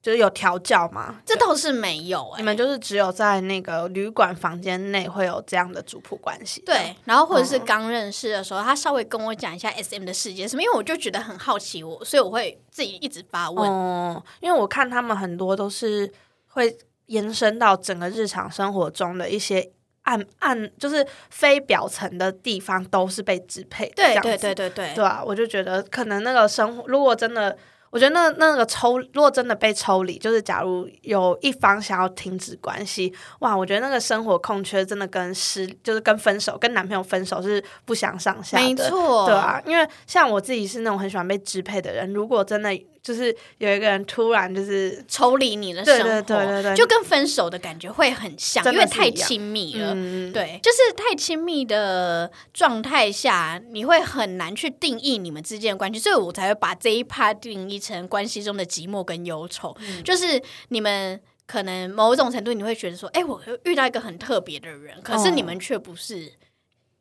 就是有调教吗？这倒是没有，你们就是只有在那个旅馆房间内会有这样的主仆关系。对，然后或者是刚认识的时候，他稍微跟我讲一下 S M 的世界什么，因为我就觉得很好奇，我所以我会自己一直发问。哦，因为我看他们很多都是会延伸到整个日常生活中的一些暗暗就是非表层的地方都是被支配。对对对对对，对啊，我就觉得可能那个生活，如果真的。我觉得那那个抽，如果真的被抽离，就是假如有一方想要停止关系，哇，我觉得那个生活空缺真的跟失，就是跟分手，跟男朋友分手是不相上下的，没错，对啊，因为像我自己是那种很喜欢被支配的人，如果真的。就是有一个人突然就是抽离你的生活，对对对对就跟分手的感觉会很像，因为太亲密了。对，就是太亲密的状态下，你会很难去定义你们之间的关系，所以我才会把这一 part 定义成关系中的寂寞跟忧愁。就是你们可能某种程度你会觉得说，哎，我遇到一个很特别的人，可是你们却不是。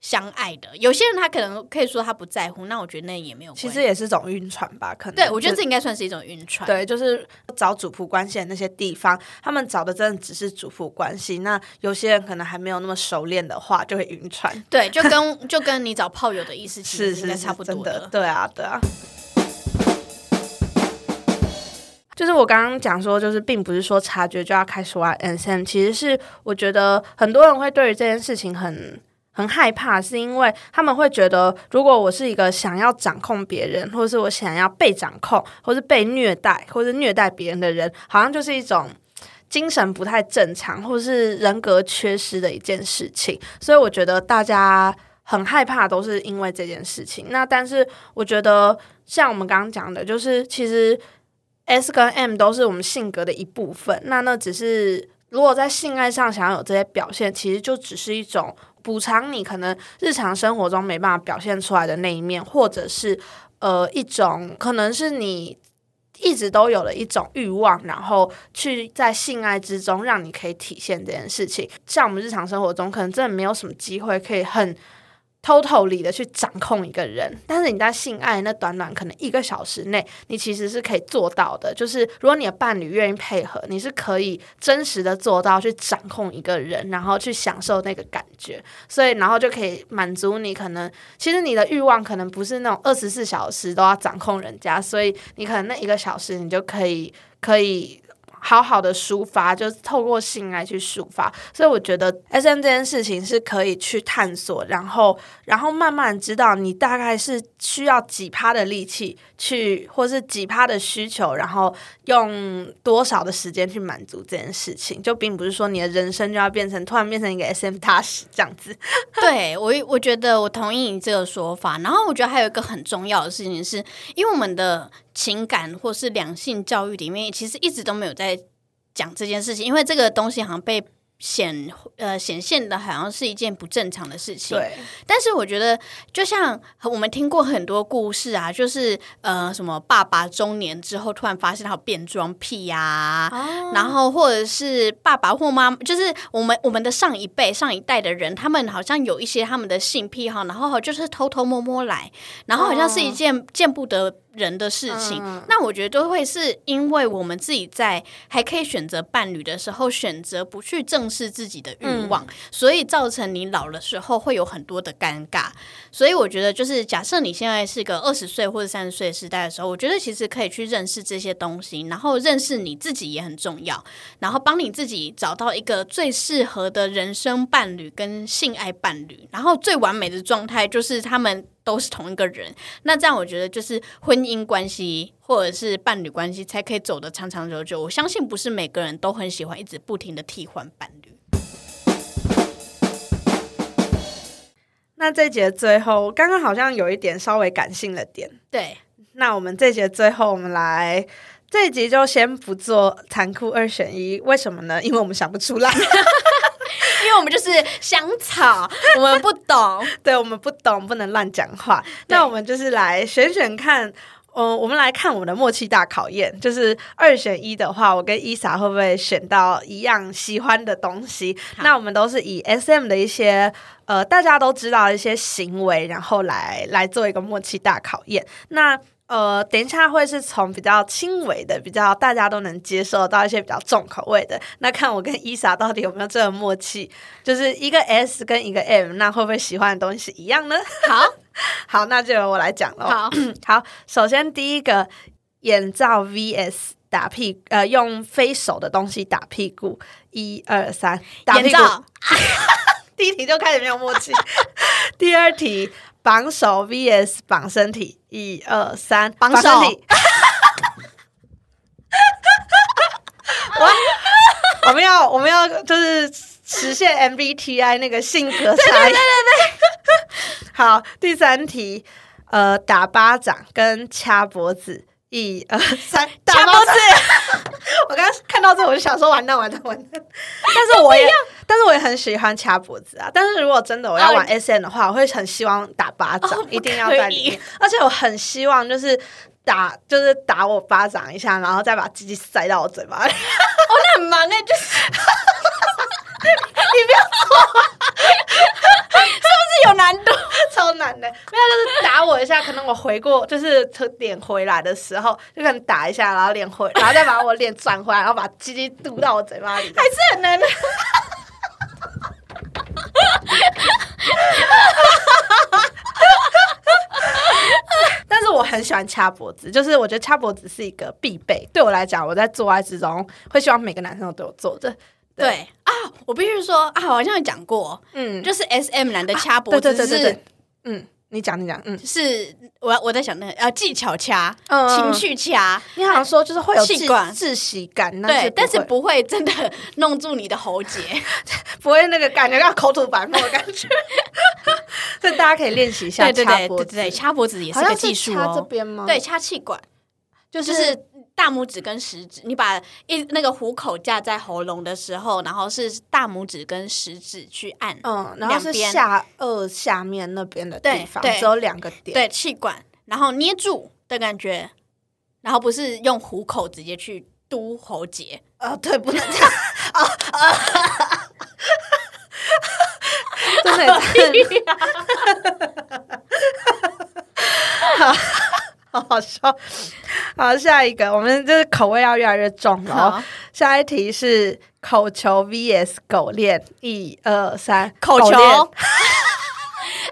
相爱的有些人，他可能可以说他不在乎，那我觉得那也没有。其实也是种晕船吧，可能。对，我觉得这应该算是一种晕船。对，就是找主仆关系的那些地方，他们找的真的只是主仆关系。那有些人可能还没有那么熟练的话，就会晕船。对，就跟 就跟你找炮友的意思其实应该差不多的。对啊，对啊。就是我刚刚讲说，就是并不是说察觉就要开始玩 SM，其实是我觉得很多人会对于这件事情很。很害怕，是因为他们会觉得，如果我是一个想要掌控别人，或者是我想要被掌控，或是被虐待，或是虐待别人的人，好像就是一种精神不太正常，或是人格缺失的一件事情。所以我觉得大家很害怕，都是因为这件事情。那但是我觉得，像我们刚刚讲的，就是其实 S 跟 M 都是我们性格的一部分。那那只是如果在性爱上想要有这些表现，其实就只是一种。补偿你可能日常生活中没办法表现出来的那一面，或者是呃一种可能是你一直都有的一种欲望，然后去在性爱之中让你可以体现这件事情。像我们日常生活中可能真的没有什么机会可以很。偷偷里的去掌控一个人，但是你在性爱那短短可能一个小时内，你其实是可以做到的。就是如果你的伴侣愿意配合，你是可以真实的做到去掌控一个人，然后去享受那个感觉。所以，然后就可以满足你可能其实你的欲望可能不是那种二十四小时都要掌控人家，所以你可能那一个小时你就可以可以。好好的抒发，就透过性来去抒发，所以我觉得 S M 这件事情是可以去探索，然后，然后慢慢知道你大概是需要几趴的力气去，或是几趴的需求，然后用多少的时间去满足这件事情，就并不是说你的人生就要变成突然变成一个 S M 大使这样子。对我，我觉得我同意你这个说法。然后我觉得还有一个很重要的事情是，因为我们的。情感或是两性教育里面，其实一直都没有在讲这件事情，因为这个东西好像被。显呃显现的好像是一件不正常的事情，对。但是我觉得，就像我们听过很多故事啊，就是呃什么爸爸中年之后突然发现他有变装癖呀，然后或者是爸爸或妈，就是我们我们的上一辈上一代的人，他们好像有一些他们的性癖好，然后就是偷偷摸摸来，然后好像是一件见不得人的事情。那我觉得都会是因为我们自己在还可以选择伴侣的时候，选择不去正。视自己的欲望，所以造成你老的时候会有很多的尴尬。所以我觉得，就是假设你现在是个二十岁或者三十岁时代的时候，我觉得其实可以去认识这些东西，然后认识你自己也很重要，然后帮你自己找到一个最适合的人生伴侣跟性爱伴侣，然后最完美的状态就是他们都是同一个人。那这样我觉得就是婚姻关系。或者是伴侣关系才可以走得长长久久。我相信不是每个人都很喜欢一直不停的替换伴侣。那这节最后，刚刚好像有一点稍微感性了点。对，那我们这节最后，我们来这一集就先不做残酷二选一。为什么呢？因为我们想不出来，因为我们就是香草，我们不懂。对，我们不懂，不能乱讲话。那我们就是来选选看。嗯，我们来看我们的默契大考验，就是二选一的话，我跟伊莎会不会选到一样喜欢的东西？那我们都是以 S M 的一些呃大家都知道的一些行为，然后来来做一个默契大考验。那呃，等一下会是从比较轻微的、比较大家都能接受到一些比较重口味的。那看我跟伊莎到底有没有这个默契，就是一个 S 跟一个 M，那会不会喜欢的东西一样呢？好。好，那就由我来讲了。好，好，首先第一个眼罩 VS 打屁，呃，用非手的东西打屁股。一二三，打屁股。第一题就开始没有默契。第二题，绑手 vs 绑身体，一二三，绑手。我我们要我们要就是实现 MBTI 那个性格差异。对对对对。好，第三题，呃，打巴掌跟掐脖子。一二 三，掐脖子！我刚刚看到这，我就想说完蛋完蛋完蛋。但是我也，但是我也很喜欢掐脖子啊。但是如果真的我要玩 S N 的话，我会很希望打巴掌，一定要在里面。而且我很希望就是打，就是打我巴掌一下，然后再把鸡鸡塞到我嘴巴里。哦，那很忙哎，就是。你不要说，是不是有难度？超难的，没有就是打我一下，可能我回过，就是脸回来的时候，就可能打一下，然后脸回，然后再把我脸转回来，然后把鸡鸡嘟到我嘴巴里，还是很难的。但是我很喜欢掐脖子，就是我觉得掐脖子是一个必备。对我来讲，我在做爱之中会希望每个男生都对我做着。对。啊，我必须说啊，好像有讲过，嗯，就是 S M 男的掐脖子是，嗯，你讲你讲，嗯，是我我在想那个呃技巧掐，情绪掐，你好像说就是会有气管窒息感，对，但是不会真的 弄住你的喉结，不会那个感觉像口吐白沫的感觉，所以大家可以练习一下掐脖子，对，掐脖子也是个技术哦，这边吗？对，掐气管，就是。大拇指跟食指，你把一那个虎口架在喉咙的时候，然后是大拇指跟食指去按，嗯，然后是下颚下面那边的地方，只有两个点，对，气管，然后捏住的感觉，然后不是用虎口直接去嘟喉结，啊，对，不能。这 样，啊啊，真的，好好好笑。好，下一个，我们就是口味要越来越重了。下一题是口球 vs 狗链，一二三，口球。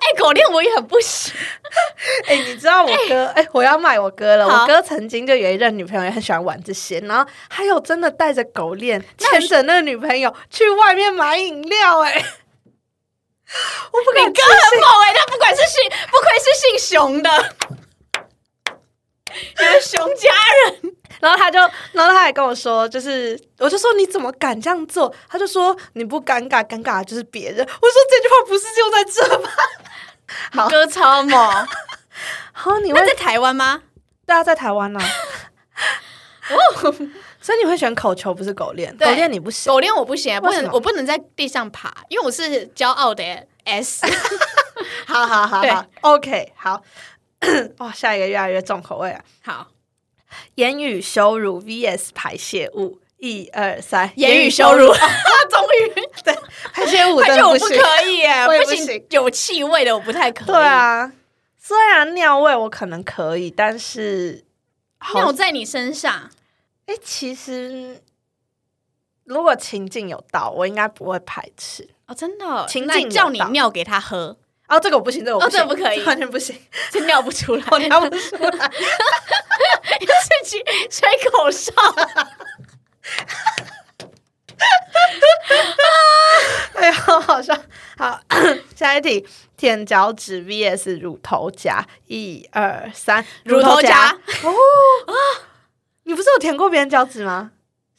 哎，狗链我也很不行。哎，你知道我哥？哎，我要卖我哥了。我哥曾经就有一任女朋友，也很喜欢玩这些，然后还有真的带着狗链牵着那个女朋友去外面买饮料。哎，我不敢，哥很猛哎，他不管是姓，不愧是姓熊的。你 们熊家人，然后他就，然后他还跟我说，就是，我就说你怎么敢这样做？他就说你不尴尬，尴尬的就是别人。我说这句话不是就在这吗？好，哥超猛。好，你会在台湾吗？对啊，在台湾呢。哦，所以你会选口球，不是狗链？狗链你不行，狗链我不行，不能，我不能在地上爬，因为我是骄傲的 S。好好好好，OK，好。哇，下一个越来越重口味啊！好，言语羞辱 VS 排泄物，一二三，言语羞辱，终于。对排泄物，排泄物 不可以耶，不行，有气味的我不太可以。对啊，虽然尿味我可能可以，但是尿在你身上，哎，其实如果情境有到，我应该不会排斥。哦，真的。情境叫你尿给他喝。哦，这个我不行，这个我不行，不可以，完全不行，这尿不出来，我尿不出来，要自己吹口哨。哎呀，好笑！好，下一题，舔脚趾 VS 乳头夹，一二三，乳头夹。哦啊，你不是有舔过别人脚趾吗？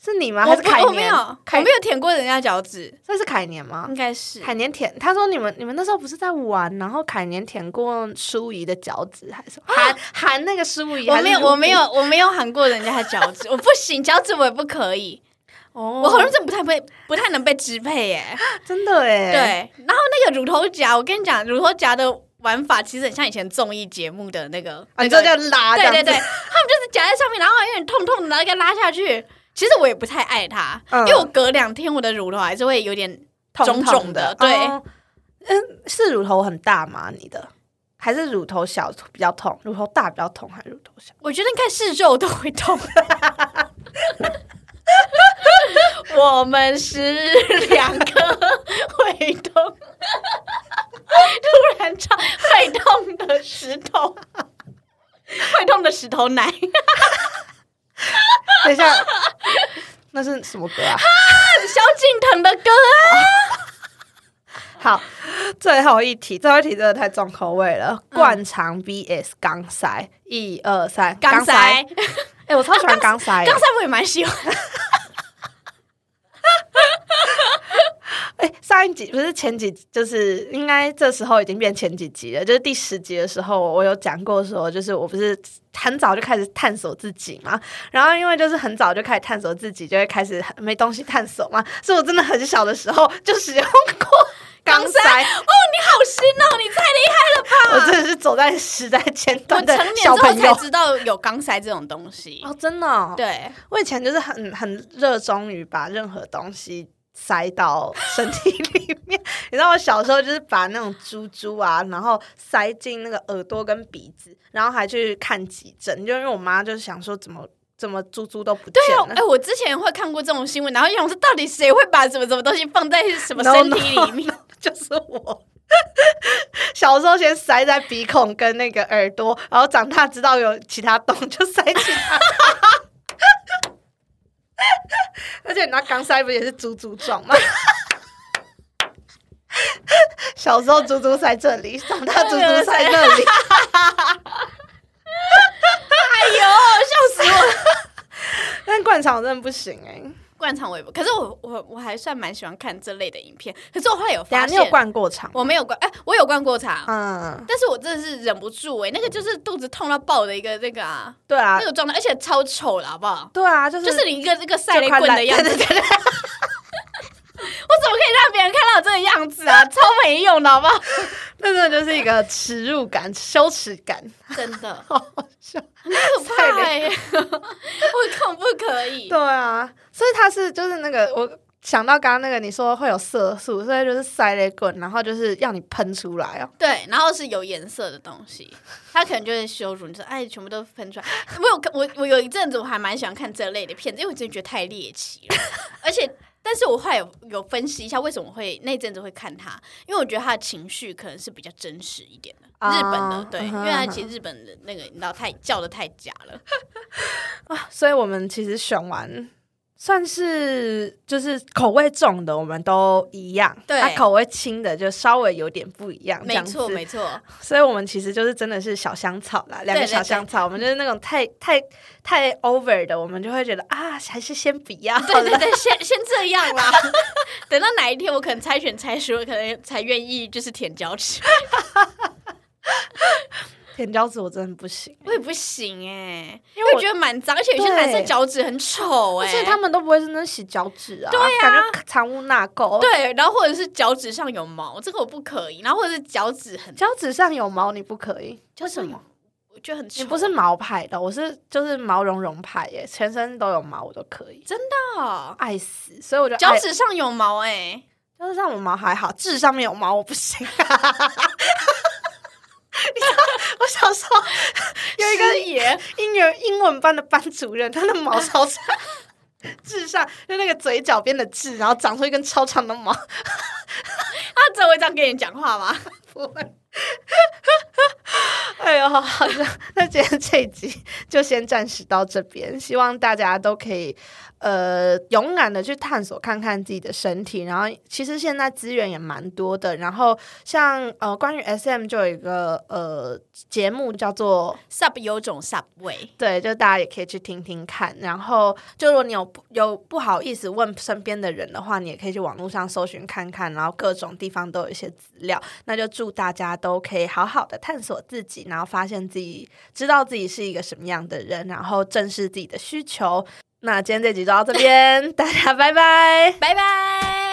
是你吗？还是凯年？我没有，我没有舔过人家脚趾。这是凯年吗？应该是凯年舔。他说你们你们那时候不是在玩，然后凯年舔过舒怡的脚趾，还是喊喊那个舒怡？我没有，我没有，我没有喊过人家的脚趾。我不行，脚趾我也不可以。哦，我好像真不太被，不太能被支配耶。真的哎。对，然后那个乳头夹，我跟你讲，乳头夹的玩法其实很像以前综艺节目的那个，你知道叫拉？对对对，他们就是夹在上面，然后有点痛痛的，然后给拉下去。其实我也不太爱它，因为我隔两天我的乳头还是会有点肿肿的。对，嗯，是乳头很大吗？你的还是乳头小比较痛？乳头大比较痛还是乳头小？我觉得应该是肉都会痛。我们是两个会痛，突然唱会痛的石头，会痛的石头奶。等一下，那是什么歌啊？萧敬腾的歌啊！好，最后一题，最后一题真的太重口味了。灌肠 VS 钢塞，一二三，钢塞。哎，我超喜欢钢塞，钢塞我也蛮喜欢。哎，上一集不是前几，就是应该这时候已经变前几集了。就是第十集的时候，我有讲过说，就是我不是很早就开始探索自己嘛。然后因为就是很早就开始探索自己，就会开始没东西探索嘛。所以我真的很小的时候就使用过 钢塞。哦，你好新哦，你太厉害了吧！我真的是走在时代前端的小朋友才知道有钢塞这种东西哦，真的。对，我以前就是很很热衷于把任何东西。塞到身体里面，你知道我小时候就是把那种珠珠啊，然后塞进那个耳朵跟鼻子，然后还去看急诊，就因为我妈就是想说怎么怎么猪猪都不见了。哎，我之前会看过这种新闻，然后想说到底谁会把什么什么东西放在什么身体里面？就是我小时候先塞在鼻孔跟那个耳朵，然后长大知道有其他洞就塞其他。而且你那钢塞不也是猪猪状吗？小时候猪猪塞这里，长大猪猪塞那里。哎呦，笑死我！但灌肠真的不行哎。灌肠我也不，可是我我我还算蛮喜欢看这类的影片。可是我后来有发现，你有灌过肠？我没有灌，哎，我有灌过肠，嗯，但是我真的是忍不住哎，那个就是肚子痛到爆的一个那个啊，对啊，那个状态，而且超丑了，好不好？对啊，就是就是你一个这个赛雷棍的样子。我怎么可以让别人看到这个样子啊？超没用的，好不好？那真的就是一个耻辱感、羞耻感，真的 好笑，很可怕哎！我可不可以？对啊，所以他是就是那个，我想到刚刚那个，你说会有色素，所以就是塞雷棍，然后就是要你喷出来哦。对，然后是有颜色的东西，他可能就会羞辱你说，哎，全部都喷出来。我有我我有一阵子我还蛮喜欢看这类的片子，因为我真的觉得太猎奇了，而且。但是我后来有有分析一下为什么会那阵子会看他，因为我觉得他的情绪可能是比较真实一点的，日本的对，因为他其实日本的那个你知道太叫的太假了 啊，所以我们其实选完。算是就是口味重的，我们都一样。对，它口味轻的就稍微有点不一样。没错，没错。所以我们其实就是真的是小香草啦，两个小香草。我们就是那种太太太 over 的，我们就会觉得啊，还是先不要。对对对，先先这样啦。等到哪一天我可能猜拳猜输，可能才愿意就是舔脚趾。舔脚趾我真的不行，我也不行哎，因为我觉得蛮脏，而且有些男生脚趾很丑哎，而且他们都不会认真洗脚趾啊，对啊，感觉藏污纳垢。对，然后或者是脚趾上有毛，这个我不可以。然后或者是脚趾很脚趾上有毛，你不可以，叫什么？我觉得很你不是毛派的，我是就是毛茸茸派耶，全身都有毛我都可以，真的爱死。所以我觉得脚趾上有毛哎，脚趾上有毛还好，痣上面有毛我不行。我小时候有一个爷英语英文班的班主任，他的毛超长，痣上就那个嘴角边的痣，然后长出一根超长的毛。他只会这样跟你讲话吗？不会。哎呦，好的，那今天这一集就先暂时到这边，希望大家都可以。呃，勇敢的去探索看看自己的身体，然后其实现在资源也蛮多的。然后像呃，关于 SM 就有一个呃节目叫做 Sub 有种 Subway，对，就大家也可以去听听看。然后就如果你有有不好意思问身边的人的话，你也可以去网络上搜寻看看，然后各种地方都有一些资料。那就祝大家都可以好好的探索自己，然后发现自己知道自己是一个什么样的人，然后正视自己的需求。那今天这集就到这边，大家拜拜，拜拜。